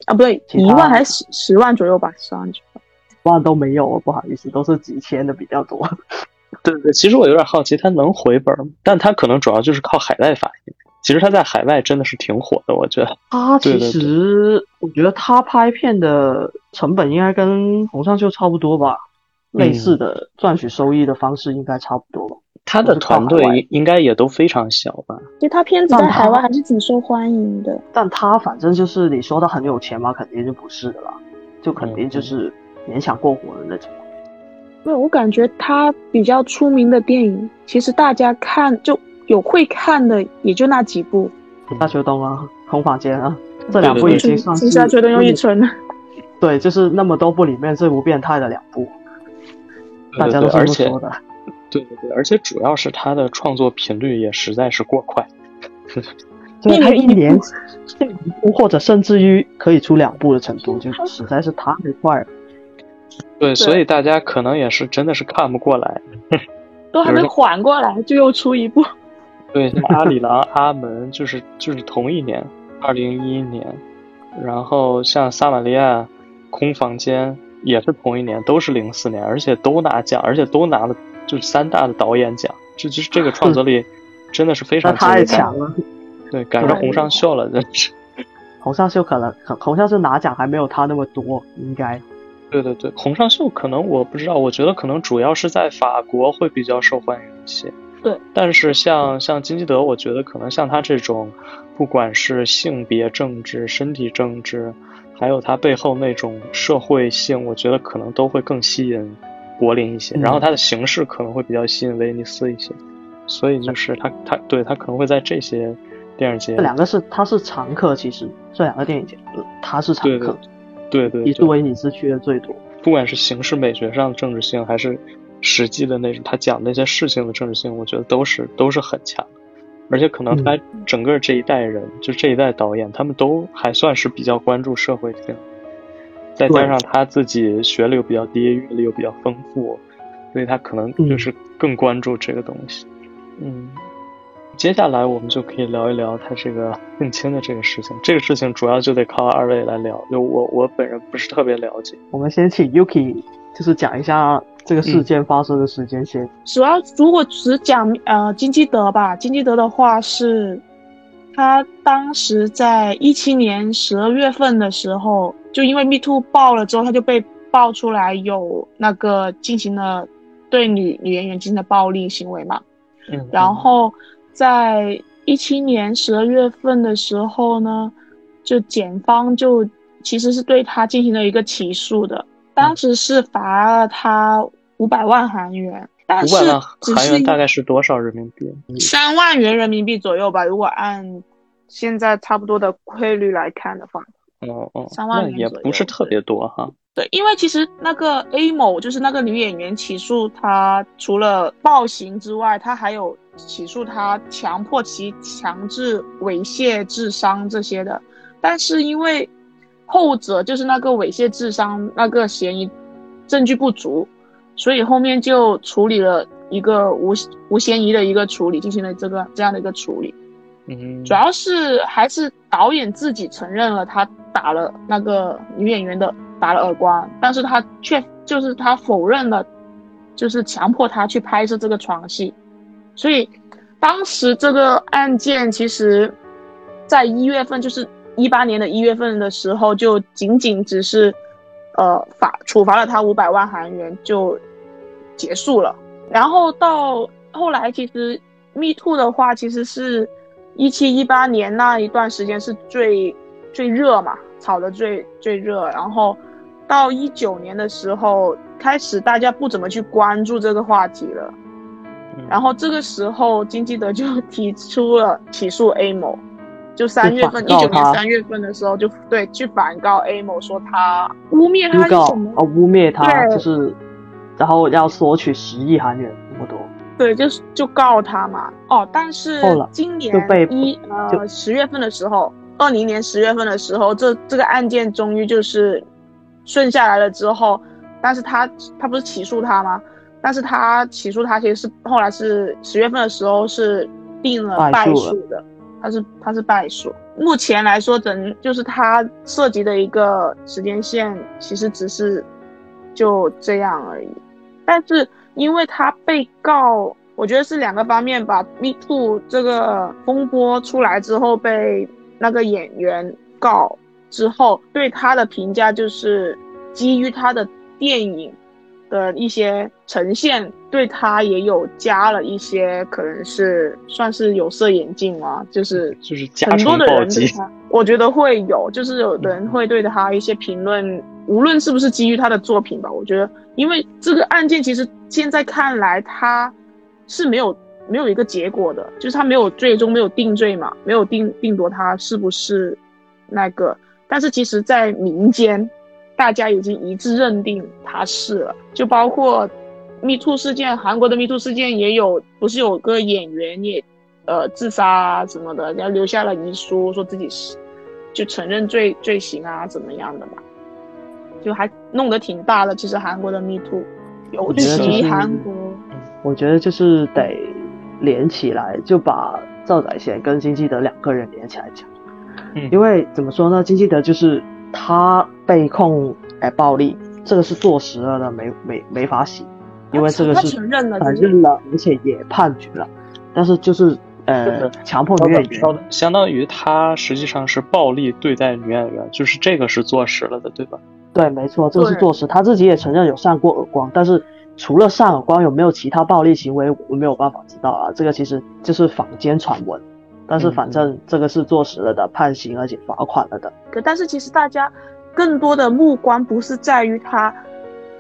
啊不对，一万还是十十万左右吧，十万左右，万都没有，不好意思，都是几千的比较多。对对，其实我有点好奇，他能回本吗？但他可能主要就是靠海外发行。其实他在海外真的是挺火的，我觉得。他其实，我觉得他拍片的成本应该跟红尚秀差不多吧。类似的赚取收益的方式应该差不多吧。他的团队应该也都非常小吧？其实他片子在海外还是挺受欢迎的。但他反正就是你说他很有钱嘛，肯定就不是的啦，就肯定就是勉强过活的那种。没有，我感觉他比较出名的电影，其实大家看就有会看的，也就那几部，《夏秋冬》啊，《空房间》啊，这两部已经算是。夏秋冬又一村了。对，就是那么多部里面最不变态的两部，大家都这么说的。对对对，而且主要是他的创作频率也实在是过快，一年 一年这一部，或者甚至于可以出两部的程度，就实在是太快了。对，所以大家可能也是真的是看不过来，都还没缓过来就又出一部。对，像阿里郎、阿门就是就是同一年，二零一一年，然后像撒玛利亚、空房间也是同一年，都是零四年，而且都拿奖，而且都拿了。就是三大的导演奖，这就是这个创作力真的是非常太强了，对，赶上洪尚秀了，真是。洪尚秀可能，洪尚秀拿奖还没有他那么多，应该。对对对，洪尚秀可能我不知道，我觉得可能主要是在法国会比较受欢迎一些。对。但是像像金基德，我觉得可能像他这种，不管是性别政治、身体政治，还有他背后那种社会性，我觉得可能都会更吸引。柏林一些，然后它的形式可能会比较吸引威尼斯一些，所以就是他他对他可能会在这些电影节。这两个是他是常客，其实这两个电影节他是常客，对对，比是威尼斯去的最多。不管是形式美学上的政治性，还是实际的那种他讲那些事情的政治性，我觉得都是都是很强的。而且可能他整个这一代人，就这一代导演，他们都还算是比较关注社会性。再加上他自己学历又比较低，阅历又比较丰富，所以他可能就是更关注这个东西。嗯，接下来我们就可以聊一聊他这个性侵的这个事情。这个事情主要就得靠二位来聊，就我我本人不是特别了解。我们先请 Yuki 就是讲一下这个事件发生的时间线。主要如果只讲呃金基德吧，金基德的话是，他当时在一七年十二月份的时候。就因为 Me Too 爆了之后，他就被爆出来有那个进行了对女女演员进行的暴力行为嘛。嗯。然后在一七年十二月份的时候呢，就检方就其实是对他进行了一个起诉的，当时是罚了他五百万韩元。五百万韩元大概是多少人民币？三万元人民币左右吧，如果按现在差不多的汇率来看的话。哦哦，三万元也不是特别多哈。对，因为其实那个 A 某就是那个女演员起诉他，除了暴行之外，他还有起诉他强迫其强制猥亵致伤这些的。但是因为后者就是那个猥亵致伤那个嫌疑证据不足，所以后面就处理了一个无无嫌疑的一个处理，进行了这个这样的一个处理。嗯，主要是还是导演自己承认了他打了那个女演员的打了耳光，但是他却就是他否认了，就是强迫他去拍摄这个床戏，所以当时这个案件其实，在一月份，就是一八年的一月份的时候，就仅仅只是，呃，罚处罚了他五百万韩元就结束了，然后到后来其实 Me Too 的话其实是。一七一八年那一段时间是最最热嘛，炒的最最热。然后到一九年的时候，开始大家不怎么去关注这个话题了。然后这个时候，金基德就提出了起诉 A 某，就三月份，一九年三月份的时候就对去反告 A 某，说他污蔑他什么？哦，污蔑他就是，然后要索取十亿韩元那么多。对，就是就告他嘛。哦，但是今年一呃十月份的时候，二零年十月份的时候，这这个案件终于就是顺下来了之后，但是他他不是起诉他吗？但是他起诉他其实是后来是十月份的时候是定了败诉的，他是他是败诉。目前来说，整就是他涉及的一个时间线，其实只是就这样而已，但是。因为他被告，我觉得是两个方面吧。Me Too 这个风波出来之后，被那个演员告之后，对他的评价就是基于他的电影的一些呈现，对他也有加了一些，可能是算是有色眼镜嘛，就是就是加很多的。人对他，我觉得会有，就是有人会对他一些评论，无论是不是基于他的作品吧，我觉得，因为这个案件其实现在看来他是没有没有一个结果的，就是他没有最终没有定罪嘛，没有定定夺他是不是那个，但是其实，在民间，大家已经一致认定他是了，就包括 Me Too 事件，韩国的 Me Too 事件也有，不是有个演员也呃自杀啊什么的，然后留下了遗书，说自己是就承认罪罪行啊怎么样的嘛，就还弄得挺大的。其实韩国的 Me Too，尤其是韩国，我觉得就是得连起来，就把赵宰贤跟金基德两个人连起来讲。嗯因为怎么说呢，金基德就是他被控哎暴力，这个是坐实了的，没没没法洗，因为这个他是承认了，承认了，而且也判决了，但是就是呃是强迫女演员，相当于他实际上是暴力对待女演员，就是这个是坐实了的，对吧？对，没错，这个是坐实，他自己也承认有扇过耳光，但是除了扇耳光，有没有其他暴力行为，我没有办法知道啊。这个其实就是坊间传闻，但是反正这个是坐实了的，判刑而且罚款了的。可但是其实大家更多的目光不是在于他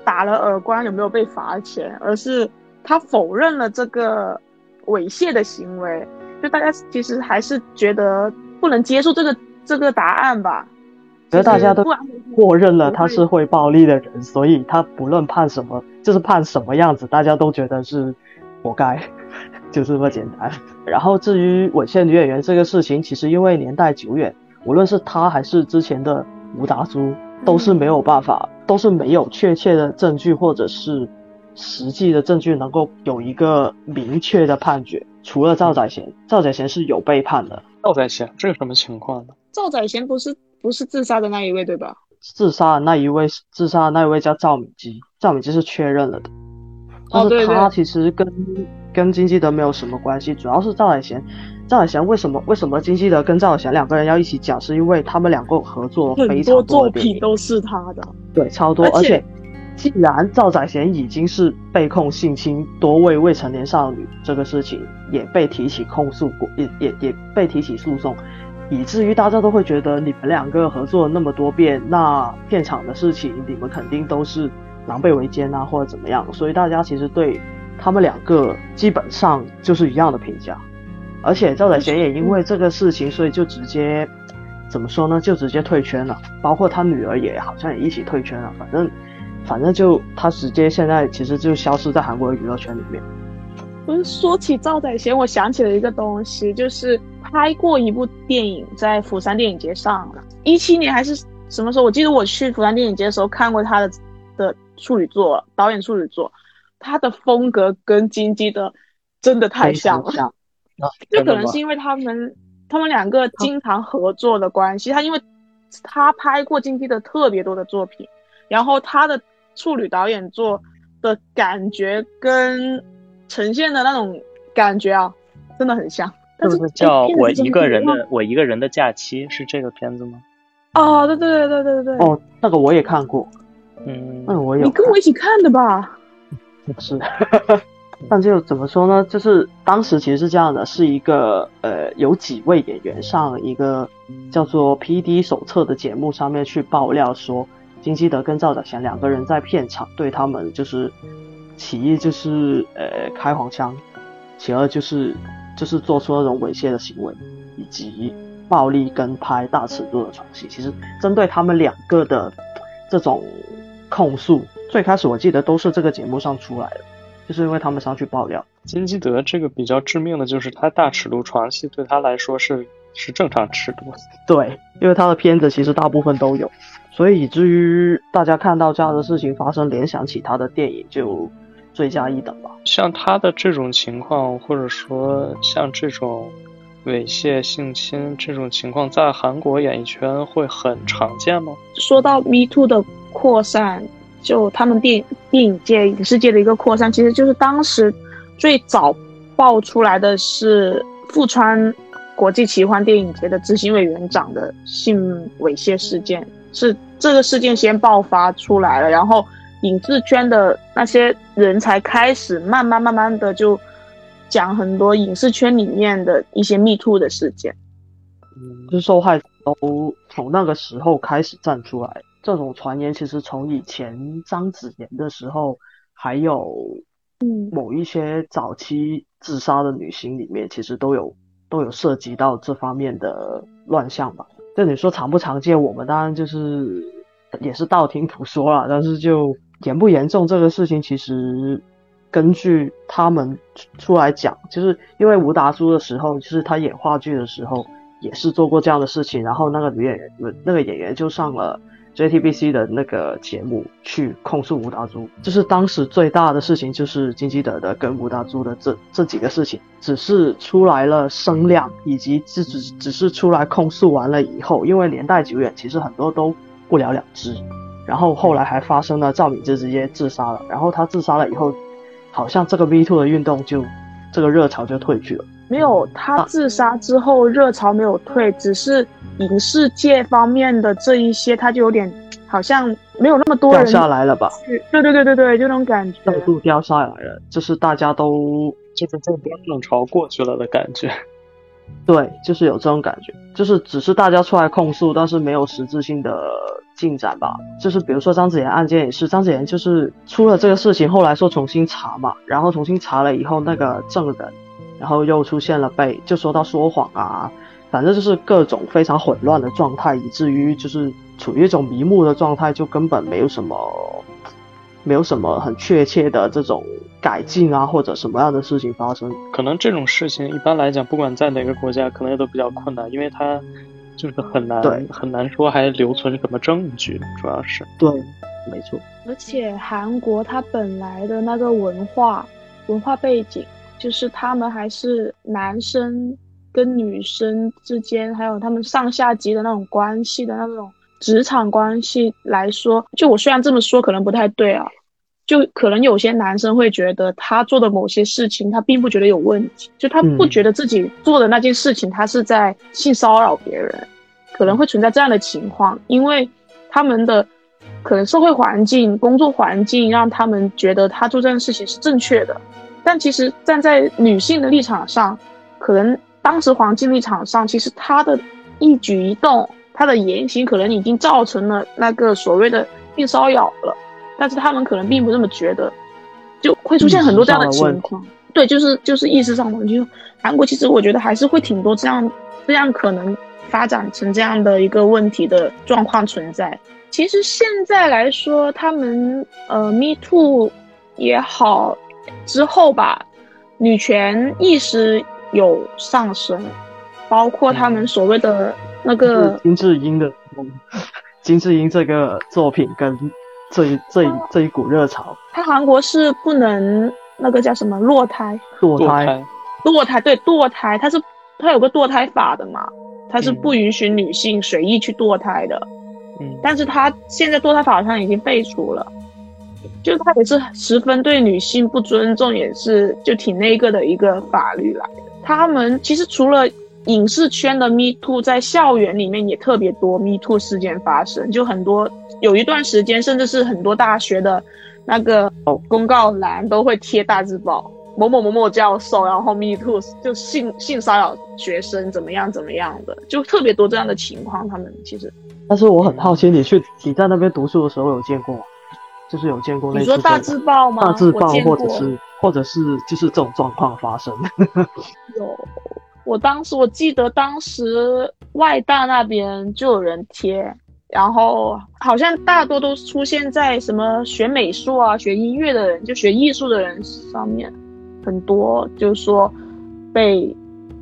打了耳光有没有被罚钱，而是他否认了这个猥亵的行为。就大家其实还是觉得不能接受这个这个答案吧。觉得大家都默认了他是会暴力的人，所以他不论判什么，就是判什么样子，大家都觉得是活该，就这么简单。然后至于猥亵女演员这个事情，其实因为年代久远，无论是他还是之前的吴达洙，都是没有办法，都是没有确切的证据或者是实际的证据能够有一个明确的判决。除了赵宰贤，赵宰贤是有被判的，赵宰贤这是什么情况呢？赵宰贤不是不是自杀的那一位对吧？自杀的那一位，自杀的那一位叫赵敏基，赵敏基是确认了的，但是他其实跟跟金基德没有什么关系，主要是赵宰贤。赵宰贤为什么为什么金基德跟赵宰贤两个人要一起讲，是因为他们两个合作很非常多作品都是他的。对，超多，而且而且。既然赵宰贤已经是被控性侵多位未成年少女这个事情，也被提起控诉过，也也也被提起诉讼，以至于大家都会觉得你们两个合作那么多遍，那片场的事情你们肯定都是狼狈为奸啊，或者怎么样，所以大家其实对他们两个基本上就是一样的评价。而且赵宰贤也因为这个事情，所以就直接怎么说呢，就直接退圈了，包括他女儿也好像也一起退圈了，反正。反正就他直接现在其实就消失在韩国的娱乐圈里面。不是说起赵宰贤，我想起了一个东西，就是拍过一部电影在釜山电影节上了，一七年还是什么时候？我记得我去釜山电影节的时候看过他的的处女作，导演处女作，他的风格跟金基的真的太像了，像就可能是因为他们他们两个经常合作的关系，他因为他拍过金基的特别多的作品，然后他的。处女导演做的感觉跟呈现的那种感觉啊，真的很像。但是叫我一个人的我一个人的假期是这个片子吗？哦，对对对对对对。哦，那个我也看过。嗯，那我有。你跟我一起看的吧？是。但就怎么说呢？就是当时其实是这样的，是一个呃，有几位演员上一个叫做《P.D. 手册》的节目上面去爆料说。金基德跟赵宰贤两个人在片场对他们就是，其一就是呃开黄腔，其二就是就是做出那种猥亵的行为，以及暴力跟拍大尺度的床戏。其实针对他们两个的这种控诉，最开始我记得都是这个节目上出来的，就是因为他们上去爆料。金基德这个比较致命的就是他大尺度床戏对他来说是是正常尺度，对，因为他的片子其实大部分都有。所以以至于大家看到这样的事情发生，联想起他的电影就罪加一等吧。像他的这种情况，或者说像这种猥亵、性侵这种情况，在韩国演艺圈会很常见吗？说到 Me Too 的扩散，就他们电电影界、影视界的一个扩散，其实就是当时最早爆出来的是富川国际奇幻电影节的执行委员长的性猥亵事件。是这个事件先爆发出来了，然后影视圈的那些人才开始慢慢慢慢的就讲很多影视圈里面的一些 Me Too 的事件。嗯，就受害都从那个时候开始站出来。这种传言其实从以前张子妍的时候，还有嗯某一些早期自杀的女星里面，其实都有都有涉及到这方面的乱象吧。这你说常不常见，我们当然就是也是道听途说了，但是就严不严重这个事情，其实根据他们出来讲，就是因为吴达叔的时候，就是他演话剧的时候也是做过这样的事情，然后那个女演员那个演员就上了。JTBC 的那个节目去控诉吴达洙，就是当时最大的事情，就是金基德的跟吴达洙的这这几个事情，只是出来了声量，以及只只只是出来控诉完了以后，因为年代久远，其实很多都不了了之。然后后来还发生了赵敏芝直接自杀了，然后他自杀了以后，好像这个 V Two 的运动就这个热潮就退去了。没有，他自杀之后热潮没有退，只是影视界方面的这一些，他就有点好像没有那么多人掉人下来了吧？对对对对对，就那种感觉。热度掉下来了，就是大家都就是这波冷潮过去了的感觉。对，就是有这种感觉，就是只是大家出来控诉，但是没有实质性的进展吧。就是比如说张子妍案件也是，张子妍就是出了这个事情，后来说重新查嘛，然后重新查了以后，那个证人，然后又出现了被就说到说谎啊，反正就是各种非常混乱的状态，以至于就是处于一种迷目的状态，就根本没有什么，没有什么很确切的这种改进啊，或者什么样的事情发生。可能这种事情一般来讲，不管在哪个国家，可能也都比较困难，因为它就是很难对很难说还留存什么证据，主要是。对，没错。而且韩国它本来的那个文化文化背景，就是他们还是男生跟女生之间，还有他们上下级的那种关系的那种职场关系来说，就我虽然这么说可能不太对啊，就可能有些男生会觉得他做的某些事情，他并不觉得有问题，就他不嗯。觉得自己做的那件事情，他是在性骚扰别人，可能会存在这样的情况，因为他们的可能社会环境、工作环境让他们觉得他做这件事情是正确的，但其实站在女性的立场上，可能当时黄金立场上，其实她的一举一动、她的言行可能已经造成了那个所谓的性骚扰了，但是他们可能并不这么觉得，就会出现很多这样的情况。对，就是就是意识上的问题。就韩国其实我觉得还是会挺多这样这样可能发展成这样的一个问题的状况存在。其实现在来说，他们呃 Me Too 也好之后吧，女权意识有上升，包括他们所谓的那个是金智英的金智英这个作品跟这一这一这一股热潮。他韩国是不能那个叫什么堕胎，堕堕胎，堕胎对堕胎，它是它有个堕胎法的嘛，它是嗯。不允许女性随意去堕胎的。嗯，但是他现在堕胎法好像已经废除了，就他也是十分对女性不尊重，也是就挺那个的一个法律来的。他们其实除了影视圈的 Me Too，在校园里面也特别多 Me Too 事件发生，就很多有一段时间，甚至是很多大学的那个公告栏都会贴大字报。某某某某教授，然后 Me Too 就性性骚扰学生怎么样怎么样的，就特别多这样的情况。他们其实但是我很好奇，你去你在那边读书的时候有见过吗？就是有见过你说大字报吗？大字报或者是或者是就是这种状况发生。有，我当时我记得当时外大那边就有人贴，然后好像大多都出现在什么学美术啊、学音乐的人，就学艺术的人上面，很多就是说被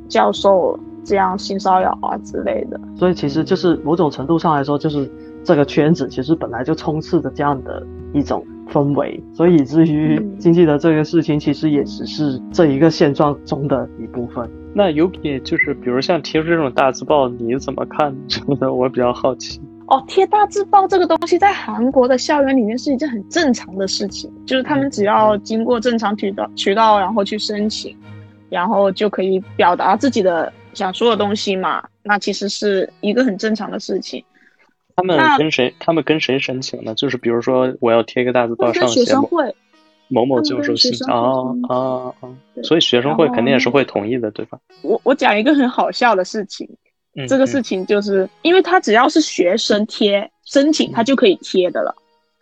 教授这样性骚扰啊之类的。所以其实就是某种程度上来说，就是这个圈子其实本来就充斥着这样的一种氛围，所以以至于嗯经济的这个事情，其实也只是这一个现状中的一部分。那有也就是比如像贴出这种大字报，你怎么看？真的我比较好奇。哦，贴大字报这个东西在韩国的校园里面是一件很正常的事情，就是他们只要经过正常渠道渠道，然后去申请，然后就可以表达自己的想说的东西嘛。那其实是一个很正常的事情。他们跟谁？他们跟谁申请呢？就是比如说，我要贴一个大字报上学生会，某某教授信跟学生会啊啊啊！所以学生会肯定也是会同意的，对吧？我我讲一个很好笑的事情，嗯，这个事情就是因为他只要是学生贴申请，他就可以贴的了。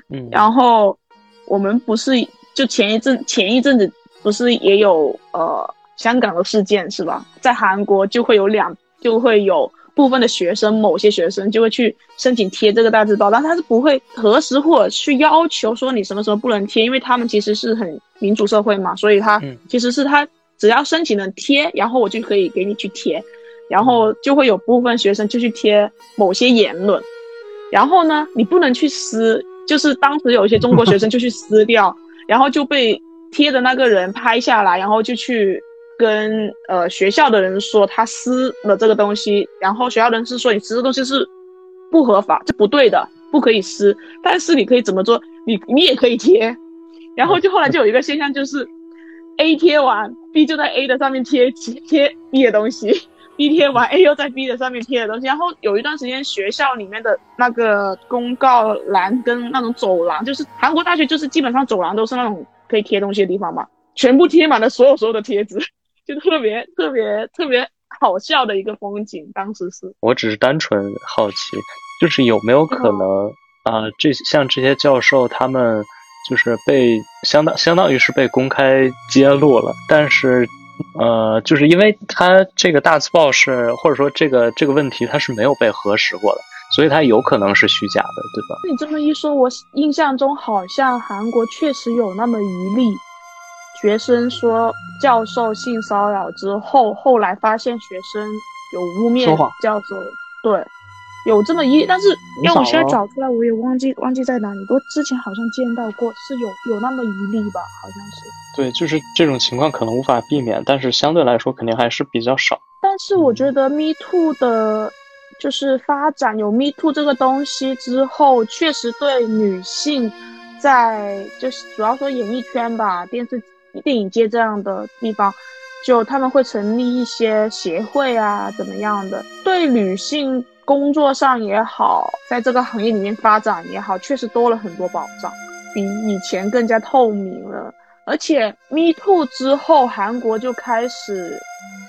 嗯，嗯，然后我们不是就前一阵前一阵子不是也有呃香港的事件是吧？在韩国就会有两就会有部分的学生，某些学生就会去申请贴这个大字报，但他是不会核实或者去要求说你什么时候不能贴，因为他们其实是很民主社会嘛，所以他嗯其实是他只要申请能贴，然后我就可以给你去贴，然后就会有部分学生就去贴某些言论。然后呢，你不能去撕，就是当时有一些中国学生就去撕掉，然后就被贴的那个人拍下来，然后就去跟呃学校的人说他撕了这个东西，然后学校的人是说你撕这东西是不合法，这不对的，不可以撕，但是你可以怎么做？你你也可以贴，然后就后来就有一个现象就是 A 贴完 B 就在 A 的上面贴贴 B 的东西。B 贴完 A 又在 B 的上面贴的东西，然后有一段时间学校里面的那个公告栏跟那种走廊，就是韩国大学就是基本上走廊都是那种可以贴东西的地方嘛，全部贴满了所有所有的贴纸，就特别特别特别好笑的一个风景。当时是我只是单纯好奇，就是有没有可能啊、呃这像这些教授他们就是被相当相当于是被公开揭露了，但是呃，就是因为他这个大字报是或者说这个这个问题它是没有被核实过的，所以它有可能是虚假的，对吧？你这么一说，我印象中好像韩国确实有那么一例学生说教授性骚扰之后，后来发现学生有污蔑教授，对，有这么一，但是很让我现在找出来，我也忘记忘记在哪里。我之前好像见到过，是有有那么一例吧，好像是。对，就是这种情况可能无法避免，但是相对来说肯定还是比较少。但是我觉得 Me Too 的，就是发展有 Me Too 这个东西之后，确实对女性在就是主要说演艺圈吧，电视、电影界这样的地方，就他们会成立一些协会啊，怎么样的，对女性工作上也好，在这个行业里面发展也好，确实多了很多保障，比以前更加透明了。而且 Me Too 之后，韩国就开始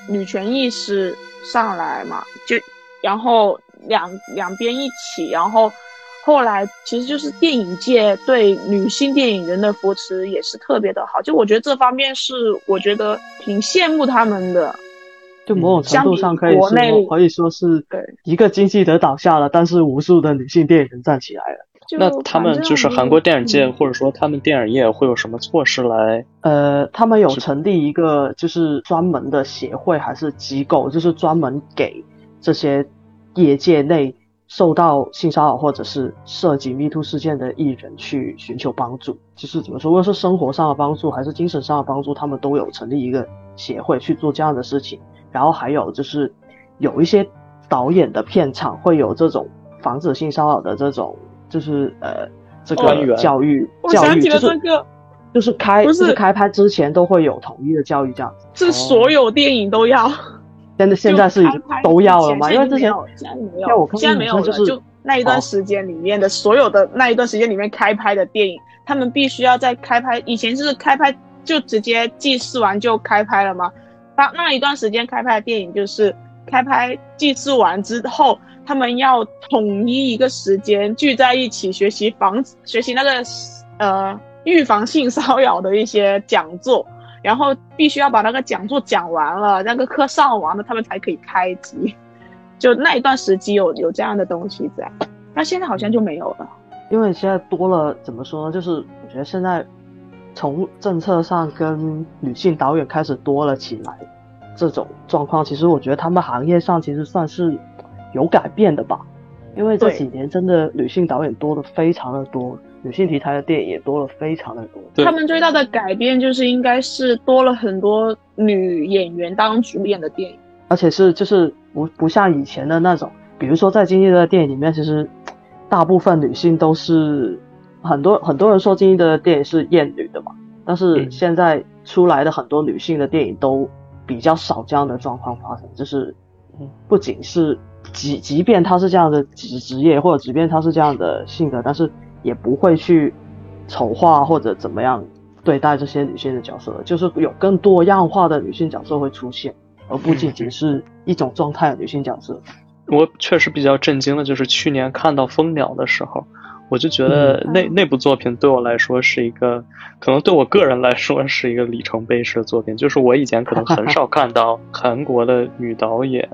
女权意识上来嘛，就然后两两边一起，然后后来其实就是电影界对女性电影人的扶持也是特别的好，就我觉得这方面是我觉得挺羡慕他们的。就某种程度上可以说相比国内可以说是对一个经济的倒下了，但是无数的女性电影人站起来了。那他们就是韩国电影界，嗯或者说他们电影业会有什么措施来？呃，他们有成立一个就是专门的协会还是机构，就是专门给这些业界内受到性骚扰或者是涉及 Me Too 事件的艺人去寻求帮助。就是怎么说，无论是生活上的帮助还是精神上的帮助，他们都有成立一个协会去做这样的事情。然后还有就是有一些导演的片场会有这种防止性骚扰的这种，就是呃这个教育我想起教育就是了这个，就是开不就是是开拍之前都会有统一的教育这样子。是所有电影都要。现在现在是都要了吗？因为之前现在没有，像我现在没有了，就是就那一段哦时间里面的所有的那一段时间里面开拍的电影，他们必须要在开拍以前就是开拍就直接祭祀完就开拍了吗？那那一段时间开拍的电影就是开拍祭祀完之后，他们要统一一个时间聚在一起学习防学习那个呃预防性骚扰的一些讲座。然后必须要把那个讲座讲完了，那个课上完了，他们才可以开机。就那一段时期有有这样的东西在，那现在好像就没有了。因为现在多了怎么说呢？就是我觉得现在从政策上跟女性导演开始多了起来，这种状况，其实我觉得他们行业上其实算是有改变的吧。因为这几年真的女性导演多的非常的多，女性题材的电影也多了非常的多。对他们最大的改变就是应该是多了很多女演员当主演的电影。而且是就是不不像以前的那种，比如说在金毅的电影里面，其实大部分女性都是很多很多人说金毅的电影是厌女的嘛，但是嗯现在出来的很多女性的电影都比较少这样的状况发生，就是嗯不仅是即即便她是这样的职职业，或者即便她是这样的性格，但是也不会去丑化或者怎么样对待这些女性的角色，就是有更多样化的女性角色会出现，而不仅仅是一种状态的女性角色。我确实比较震惊的就是去年看到《蜂鸟》的时候，我就觉得那那部作品对我来说是一个，可能对我个人来说是一个里程碑式的作品。就是我以前可能很少看到韩国的女导演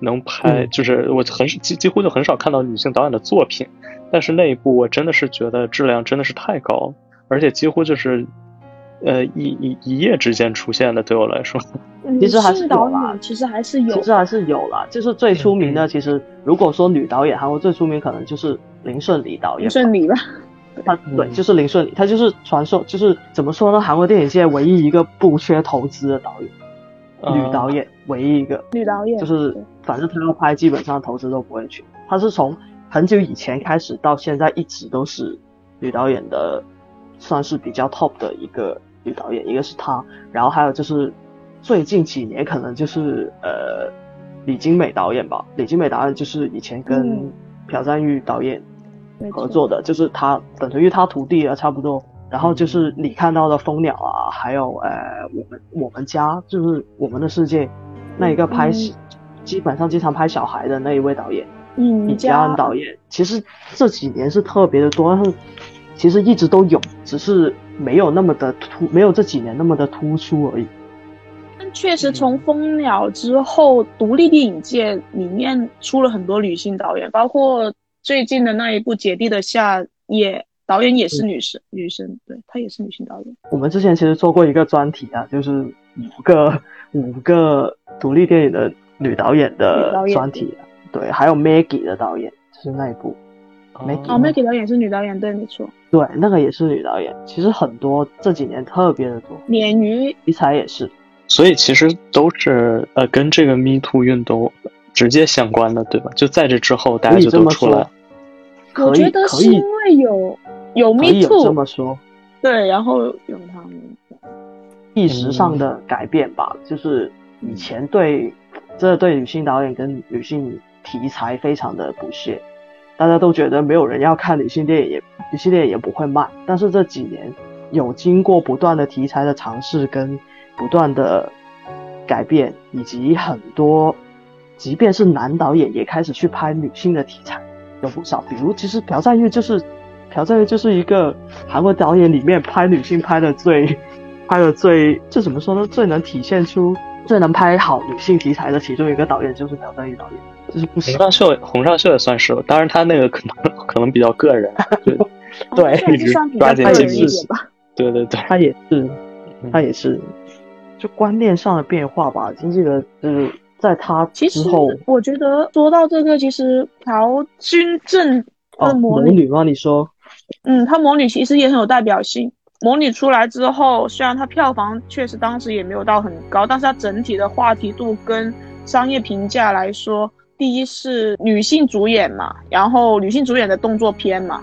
能拍，就是我很几几乎就很少看到女性导演的作品，但是那一部我真的是觉得质量真的是太高，而且几乎就是。呃，一一一夜之间出现的，对我来说，其实还是有啦，其实还是有，其实还是有啦。就是最出名的，其实如果说女导演，韩国最出名可能就是林顺里导演。林顺里吧，他对，就是林顺里，他就是传说，就是怎么说呢？韩国电影界唯一一个不缺投资的导演，女导演，唯一一个女导演，就是反正他要拍，基本上投资都不会缺。他是从很久以前开始到现在，一直都是女导演的，算是比较 top 的一个。女导演，一个是她，然后还有就是最近几年可能就是呃李金美导演吧。李金美导演就是以前跟朴赞玉导演合作的，就是他等于他徒弟啊，差不多。然后就是你看到的《蜂鸟》啊，还有呃我们我们家就是我们的世界那一个拍基本上经常拍小孩的那一位导演，嗯，李佳恩导演。其实这几年是特别的多，但是其实一直都有，只是。没有那么的突，没有这几年那么的突出而已。但确实，从《蜂鸟》之后，独立电影界里面出了很多女性导演，包括最近的那一部《姐弟的夏夜》，导演也是女生，女生，对她也是女性导演。我们之前其实做过一个专题啊，就是五个五个独立电影的女导演的专题，对，还有 Maggie 的导演，就是那一部。哦，Maggie 导演是女导演，对，没错。对，那个也是女导演。其实很多这几年特别的多，鲶鱼题材也是。所以其实都是呃跟这个 Me Too 运动直接相关的，对吧？就在这之后，大家就都出来。我觉得是因为有有 Me Too 这么说，对，然后有他们意识上的改变吧。就是以前对这对女性导演跟女性题材非常的不屑。大家都觉得没有人要看女性电影，也女性电影也不会卖。但是这几年有经过不断的题材的尝试跟不断的改变，以及很多，即便是男导演也开始去拍女性的题材，有不少。比如，其实朴赞玉就是朴赞玉就是一个韩国导演里面拍女性拍的最拍的最，这怎么说呢？最能体现出最能拍好女性题材的其中一个导演就是朴赞玉导演。就是洪尚秀，洪尚秀也算是了。当然，他那个可能可能比较个人，对，一直抓紧经济。对对对，他也是，他也是，就观念上的变化吧。经纪人就是在他之后，我觉得说到这个，其实朴君正的魔女吗？你说，嗯，他魔女其实也很有代表性。魔女出来之后，虽然它票房确实当时也没有到很高，但是它整体的话题度跟商业评价来说。第一是女性主演嘛，然后女性主演的动作片嘛，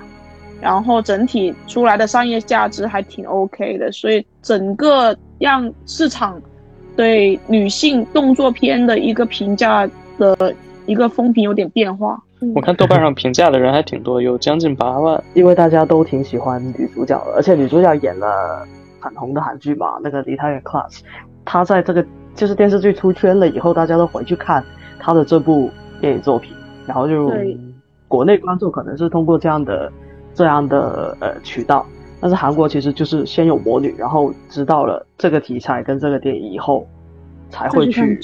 然后整体出来的商业价值还挺 OK 的，所以整个让市场对女性动作片的一个评价的一个风评有点变化。我看豆瓣上评价的人还挺多，有将近八万，因为大家都挺喜欢女主角的，而且女主角演了很红的韩剧嘛，那个《Italian Class》，她在这个就是电视剧出圈了以后，大家都回去看她的这部。电影作品，然后就国内观众可能是通过这样的这样的呃渠道，但是韩国其实就是先有魔女，然后知道了这个题材跟这个电影以后，才会去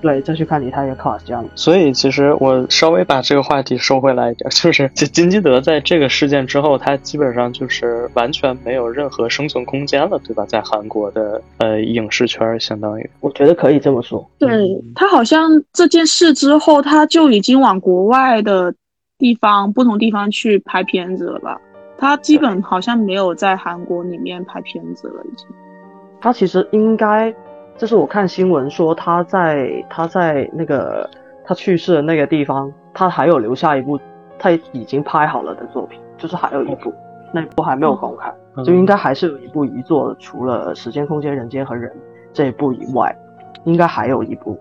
对再去看你他一个 class 这样。所以其实我稍微把这个话题收回来一点，就是金基德在这个事件之后，他基本上就是完全没有任何生存空间了，对吧？在韩国的呃影视圈，相当于我觉得可以这么说。对他好像这件事之后，他就已经往国外的地方、不同地方去拍片子了吧？他基本好像没有在韩国里面拍片子了，已经。他其实应该。就是我看新闻说他在他在那个他去世的那个地方，他还有留下一部他已经拍好了的作品，就是还有一部，那部还没有公开，就应该还是有一部遗作，除了《时间、空间、人间和人》这一部以外，应该还有一部。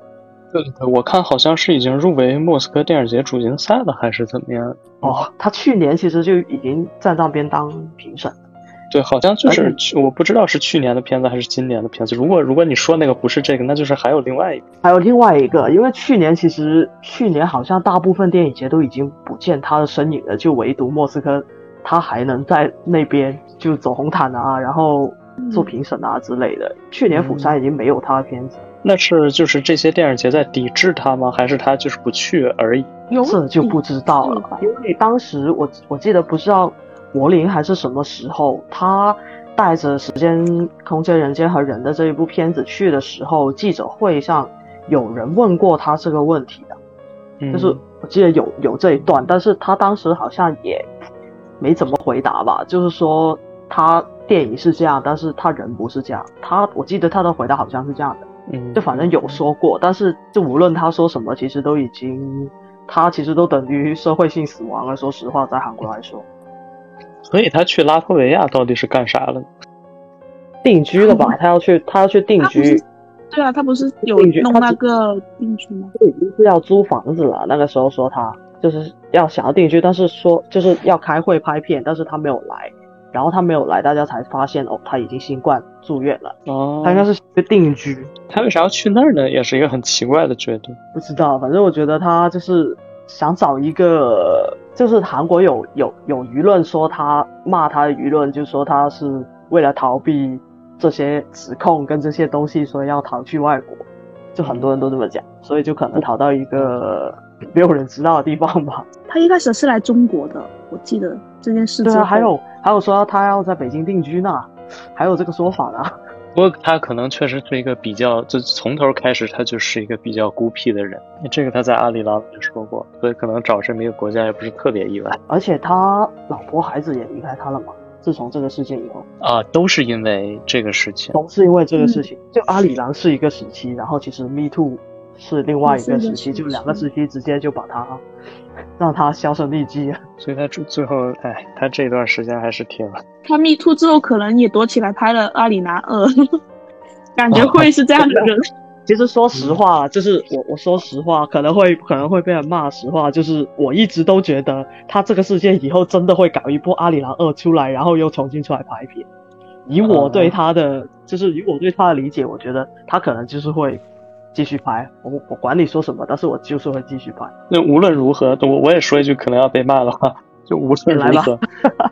对对对，我看好像是已经入围莫斯科电影节主竞赛了，还是怎么样？哦，他去年其实就已经在那边当评审了。对，好像就是去，我不知道是去年的片子还是今年的片子。如果如果你说那个不是这个，那就是还有另外一个。还有另外一个，因为去年其实去年好像大部分电影节都已经不见他的身影了，就唯独莫斯科，他还能在那边就走红毯啊，然后做评审啊之类的。去年釜山已经没有他的片子，那是就是这些电影节在抵制他吗？还是他就是不去而已？这就不知道了吧，因为当时我我记得不知道柏林还是什么时候，他带着《时间、空间、人间和人》的这一部片子去的时候，记者会上有人问过他这个问题的，嗯、就是我记得有有这一段，但是他当时好像也没怎么回答吧，就是说他电影是这样，但是他人不是这样。他我记得他的回答好像是这样的。嗯，就反正有说过，但是就无论他说什么，其实都已经，他其实都等于社会性死亡了。说实话，在韩国来说，所以他去拉脱维亚到底是干啥了？定居了吧？他要去，他要去定居对啊，他不是有弄那个定居吗？已经是要租房子了。那个时候说他就是要想要定居，但是说就是要开会拍片，但是他没有来。然后他没有来，大家才发现哦，他已经新冠住院了。哦，他应该是去定居，他为啥要去那儿呢？也是一个很奇怪的决定。不知道，反正我觉得他就是想找一个，就是韩国有有有舆论说他骂他的舆论，就说他是为了逃避这些指控跟这些东西，所以要逃去外国，就很多人都这么讲，所以就可能逃到一个 没有人知道的地方吧。他一开始是来中国的，我记得这件事。对啊，还有还有说他要在北京定居呢，还有这个说法呢。不过他可能确实是一个比较，就从头开始他就是一个比较孤僻的人，这个他在阿里郎也说过，所以可能找这么一个国家也不是特别意外而且他老婆孩子也离开他了嘛。自从这个事件以后，啊，都是因为这个事情。都是因为这个事情。就阿里郎是一个时期，然后其实 Me Too 是另外一个时期，就两个时期直接就把他让他销声匿迹了。所以他最最后，哎，他这段时间还是挺他 Me Too 之后，可能也躲起来拍了《阿里拿二》，感觉会是这样的 人。其实说实话，就是我我说实话，可能会可能会被人骂。实话就是我一直都觉得他这个世界以后真的会搞一部《阿里郎二》出来，然后又重新出来拍片。以我对他的，就是以我对他的理解，我觉得他可能就是会继续拍。我我管你说什么，但是我就是会继续拍。那无论如何，我我也说一句可能要被骂的话，就无论来吧如何，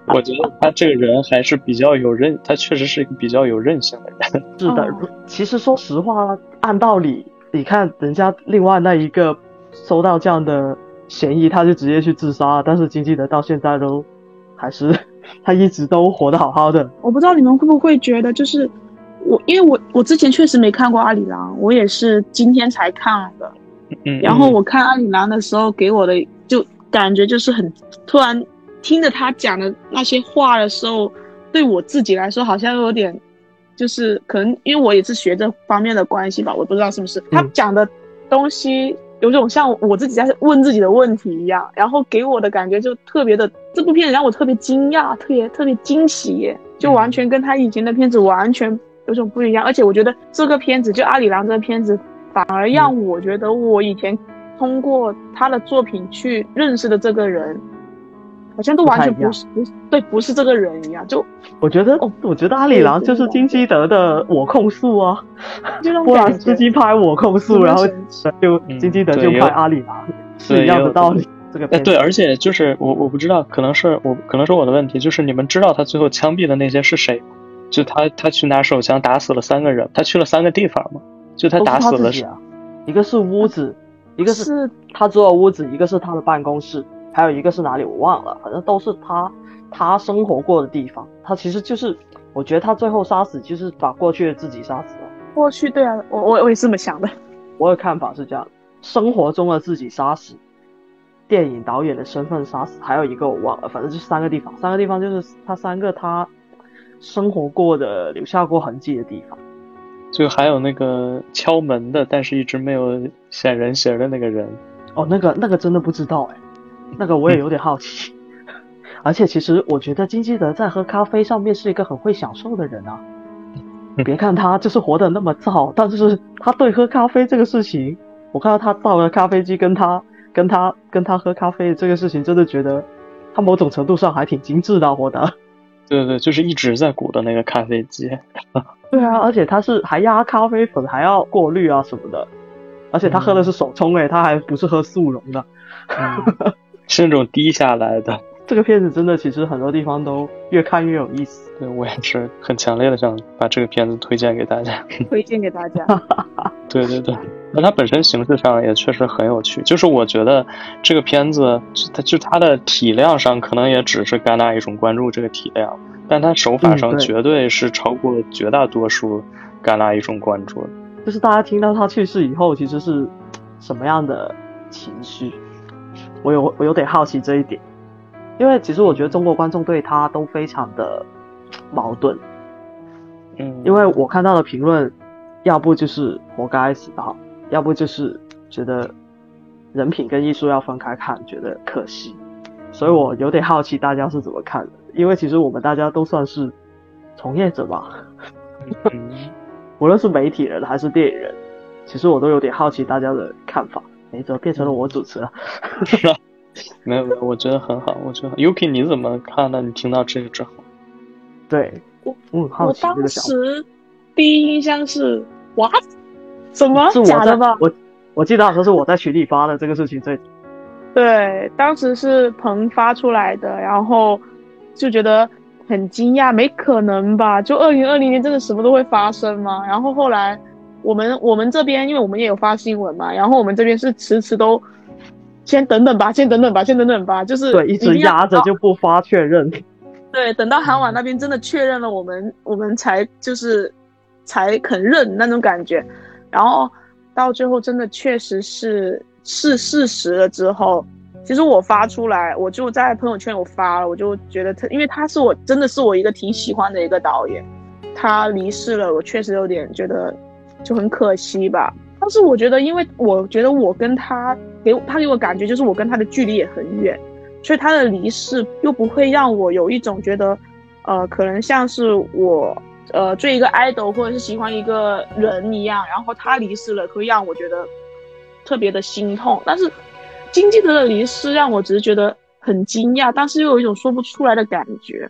我觉得他这个人还是比较有韧，他确实是一个比较有韧性的人。是的，其实说实话，按道理，你看人家另外那一个收到这样的嫌疑，他就直接去自杀，但是金基德到现在都还是他一直都活得好好的。我不知道你们会不会觉得，就是我，因为我我之前确实没看过《阿里郎》，我也是今天才看的。嗯，然后我看《阿里郎》的时候，给我的就感觉就是很突然听着他讲的那些话的时候，对我自己来说好像有点，就是可能因为我也是学这方面的关系吧，我不知道是不是。他讲的东西有种像我自己在问自己的问题一样，然后给我的感觉就特别的，这部片子让我特别惊讶，特别特别惊喜耶，就完全跟他以前的片子完全有种不一样，而且我觉得这个片子就《阿里郎》这个片子。反而让我觉得我以前通过他的作品去认识的这个人，好像都完全不是不是对不是这个人一样。就我觉得，哦我觉得阿里郎就是金基德的我控诉啊，这种波兰斯基拍我控诉，然后就嗯金基德就拍阿里郎，是一样的道理。这个哎，对，而且就是我我不知道，可能是我可能是我的问题，就是你们知道他最后枪毙的那些是谁？就他他去拿手枪打死了三个人，他去了三个地方嘛？就他打死了他自己啊，一个是屋子，一个是是他住的屋子，一个是他的办公室，还有一个是哪里我忘了，反正都是他他生活过的地方。他其实就是，我觉得他最后杀死就是把过去的自己杀死了。过去对啊，我我我也是这么想的。我的看法是这样的：生活中的自己杀死，电影导演的身份杀死，还有一个我忘了，反正就是三个地方。三个地方就是他三个他生活过的、留下过痕迹的地方。就还有那个敲门的，但是一直没有显人形的那个人。哦，那个那个真的不知道哎，那个我也有点好奇。而且其实我觉得金基德在喝咖啡上面是一个很会享受的人啊。别看他就是活得那么燥，但是他对喝咖啡这个事情我看到他到了咖啡机跟他跟他跟他喝咖啡这个事情，真的觉得他某种程度上还挺精致的，活的。对对，就是一直在鼓的那个咖啡机。对啊，而且他是还压咖啡粉，还要过滤啊什么的，而且他喝的是手冲诶，他还不是喝速溶的，是那种滴下来的。这个片子真的其实很多地方都越看越有意思。对我也是很强烈的想把这个片子推荐给大家。推荐给大家。对 对对，那它本身形式上也确实很有趣。就是我觉得这个片子，它就它的体量上可能也只是戛纳一种关注这个体量，但它手法上绝对是超过绝大多数戛纳一种关注的。就是大家听到他去世以后，其实是什么样的情绪？我有我有点好奇这一点。因为其实我觉得中国观众对他都非常的矛盾，嗯，因为我看到的评论，要不就是活该死的好，要不就是觉得人品跟艺术要分开看，觉得可惜，所以我有点好奇大家是怎么看的，因为其实我们大家都算是从业者吧，无论是媒体人还是电影人，其实我都有点好奇大家的看法。哎，怎么变成了我主持了？是啊。没有没有，我觉得很好，我觉得 Yuki 你怎么看呢？你听到这个之后，对我我我当时第一印象是 what 什么是假的吧？我我记得好像是我在群里发的这个事情对对，当时是鹏发出来的，然后就觉得很惊讶，没可能吧？就二零二零年真的什么都会发生吗？然后后来我们我们这边因为我们也有发新闻嘛，然后我们这边是迟迟都。先等等吧，先等等吧，先等等吧，就是对，一直压着就不发确认。对，等到韩网那边真的确认了，我们我们才就是才肯认那种感觉。然后到最后真的确实是是事实了之后，其实我发出来，我就在朋友圈我发了，我就觉得他，因为他是我真的是我一个挺喜欢的一个导演，他离世了，我确实有点觉得就很可惜吧。但是我觉得，因为我觉得我跟他。给他给我感觉就是我跟他的距离也很远，所以他的离世又不会让我有一种觉得，呃，可能像是我呃追一个 idol 或者是喜欢一个人一样，然后他离世了会让我觉得特别的心痛。但是金基德的离世让我只是觉得很惊讶，但是又有一种说不出来的感觉。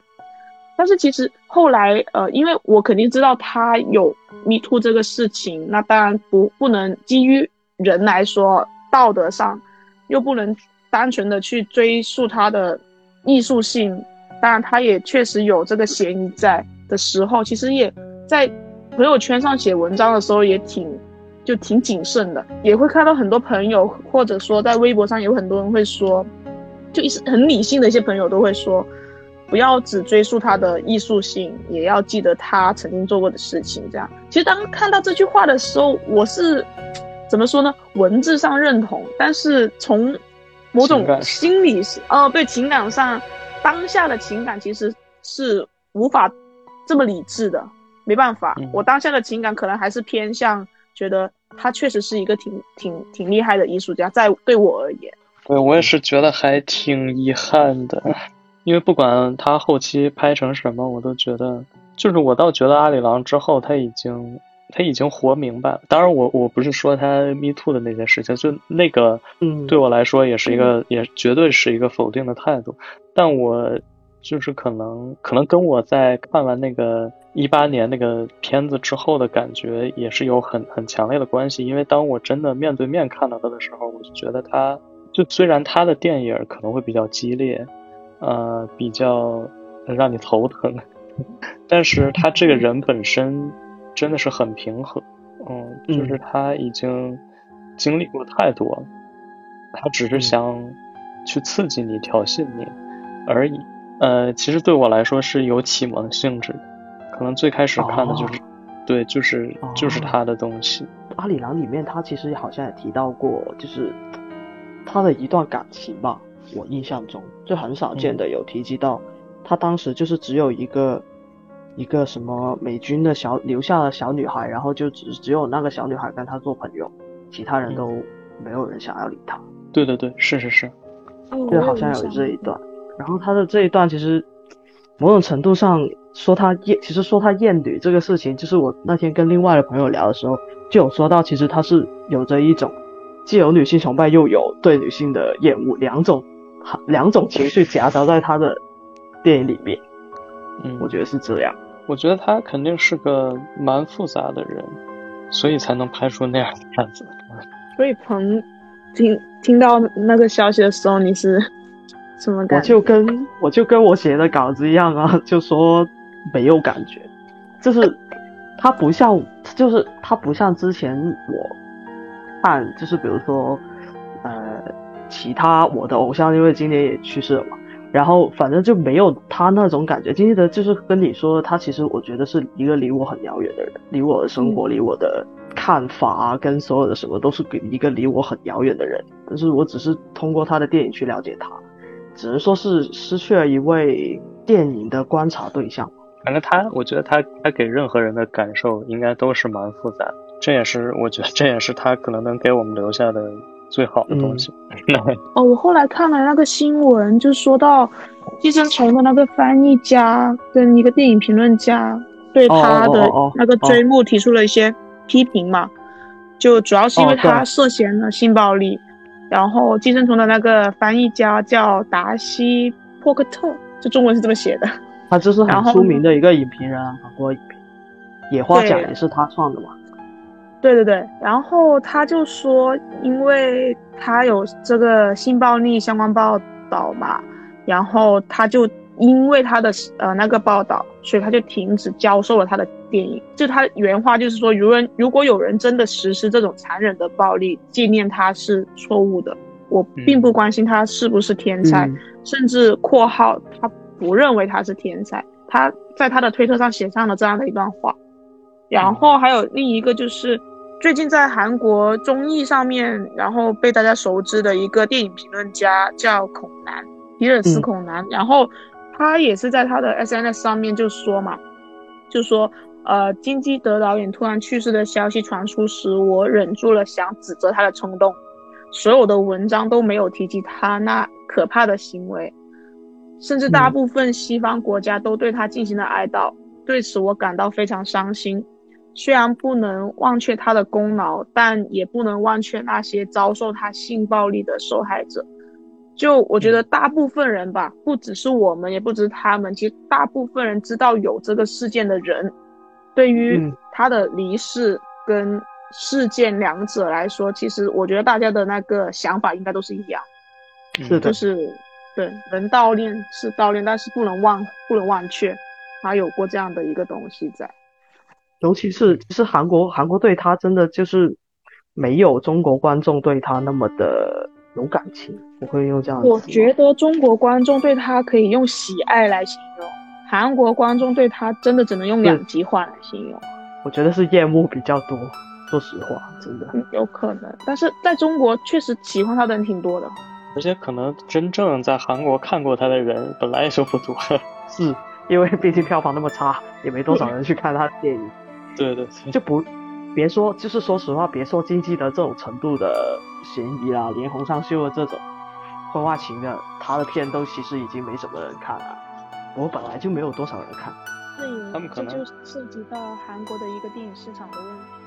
但是其实后来呃，因为我肯定知道他有 me too 这个事情，那当然不不能基于人来说。道德上，又不能单纯的去追溯他的艺术性，当然他也确实有这个嫌疑在的时候，其实也在朋友圈上写文章的时候也挺就挺谨慎的，也会看到很多朋友或者说在微博上有很多人会说，就一很理性的一些朋友都会说，不要只追溯他的艺术性，也要记得他曾经做过的事情。这样，其实当看到这句话的时候，我是。怎么说呢？文字上认同，但是从某种心理呃，对情感上，当下的情感其实是无法这么理智的，没办法。我当下的情感可能还是偏向觉得他确实是一个挺挺挺厉害的艺术家，在对我而言，对我也是觉得还挺遗憾的，因为不管他后期拍成什么，我都觉得，就是我倒觉得阿里郎之后他已经。他已经活明白了。当然，我我不是说他 me too 的那件事情，就那个，嗯，对我来说也是一个，也绝对是一个否定的态度。但我就是可能，可能跟我在看完那个一八年那个片子之后的感觉也是有很很强烈的关系。因为当我真的面对面看到他的时候，我就觉得他，就虽然他的电影可能会比较激烈，呃，比较让你头疼，但是他这个人本身。真的是很平和，嗯，就是他已经经历过太多了，他只是想去刺激你、挑衅你而已。呃，其实对我来说是有启蒙性质的，可能最开始看的就是，对，就是就是他的东西。阿里郎里面他其实好像也提到过，就是他的一段感情吧，我印象中就很少见的有提及到，他当时就是只有一个。一个什么美军的小留下了小女孩，然后就只只有那个小女孩跟他做朋友，其他人都没有人想要理他。对对对，是是是，就好像有这一段。然后他的这一段其实某种程度上说他厌，其实说他厌女这个事情，就是我那天跟另外的朋友聊的时候就有说到，其实他是有着一种既有女性崇拜，又有对女性的厌恶，两种两种情绪夹杂在他的电影里面。嗯，我觉得是这样。我觉得他肯定是个蛮复杂的人，所以才能拍出那样的片子。所以彭听听到那个消息的时候，你是什么感觉？我就跟我就跟我写的稿子一样啊，就说没有感觉，就是他不像，就是他不像之前我看，就是比如说呃其他我的偶像，因为今年也去世了嘛。然后反正就没有他那种感觉。金基德就是跟你说，他其实我觉得是一个离我很遥远的人，离我的生活、离我的看法啊，跟所有的什么都是给一个离我很遥远的人。但是我只是通过他的电影去了解他，只能说是失去了一位电影的观察对象。反正他，我觉得他他给任何人的感受应该都是蛮复杂。这也是我觉得这也是他可能能给我们留下的。最好的东西。哦，我后来看了那个新闻，就说到《寄生虫》的那个翻译家跟一个电影评论家对他的那个追慕提出了一些批评嘛，就主要是因为他涉嫌了性暴力。然后《寄生虫》的那个翻译家叫达西·珀克特，就中文是这么写的。他就是很出名的一个影评人啊，韩国影评，野花奖也是他创的嘛。对对对，然后他就说，因为他有这个性暴力相关报道嘛，然后他就因为他的呃那个报道，所以他就停止教授了他的电影。就他原话就是说，如人如果有人真的实施这种残忍的暴力，纪念他是错误的。我并不关心他是不是天才，甚至括号他不认为他是天才。他在他的推特上写上了这样的一段话。然后还有另一个就是，最近在韩国综艺上面，然后被大家熟知的一个电影评论家叫孔南，皮尔斯孔南。然后他也是在他的 SNS 上面就说嘛，就说，呃，金基德导演突然去世的消息传出时，我忍住了想指责他的冲动，所有的文章都没有提及他那可怕的行为，甚至大部分西方国家都对他进行了哀悼，对此我感到非常伤心。虽然不能忘却他的功劳，但也不能忘却那些遭受他性暴力的受害者。就我觉得，大部分人吧，不只是我们，也不只是他们，其实大部分人知道有这个事件的人，对于他的离世跟事件两者来说，其实我觉得大家的那个想法应该都是一样，是的，就是对，能悼念是悼念，但是不能忘，不能忘却他有过这样的一个东西在。尤其是，其实韩国韩国对他真的就是没有中国观众对他那么的有感情，我会用这样。我觉得中国观众对他可以用喜爱来形容，韩国观众对他真的只能用两极化来形容。我觉得是厌恶比较多，说实话，真的。有可能，但是在中国确实喜欢他的人挺多的，而且可能真正在韩国看过他的人本来也就不多，是因为毕竟票房那么差，也没多少人去看他的电影。对对，就不别说，就是说实话，别说经济的这种程度的嫌疑啦，连洪尚秀的这种婚外情的，他的片都其实已经没什么人看了。我本来就没有多少人看。对，他们可能这就涉及到韩国的一个电影市场的问题，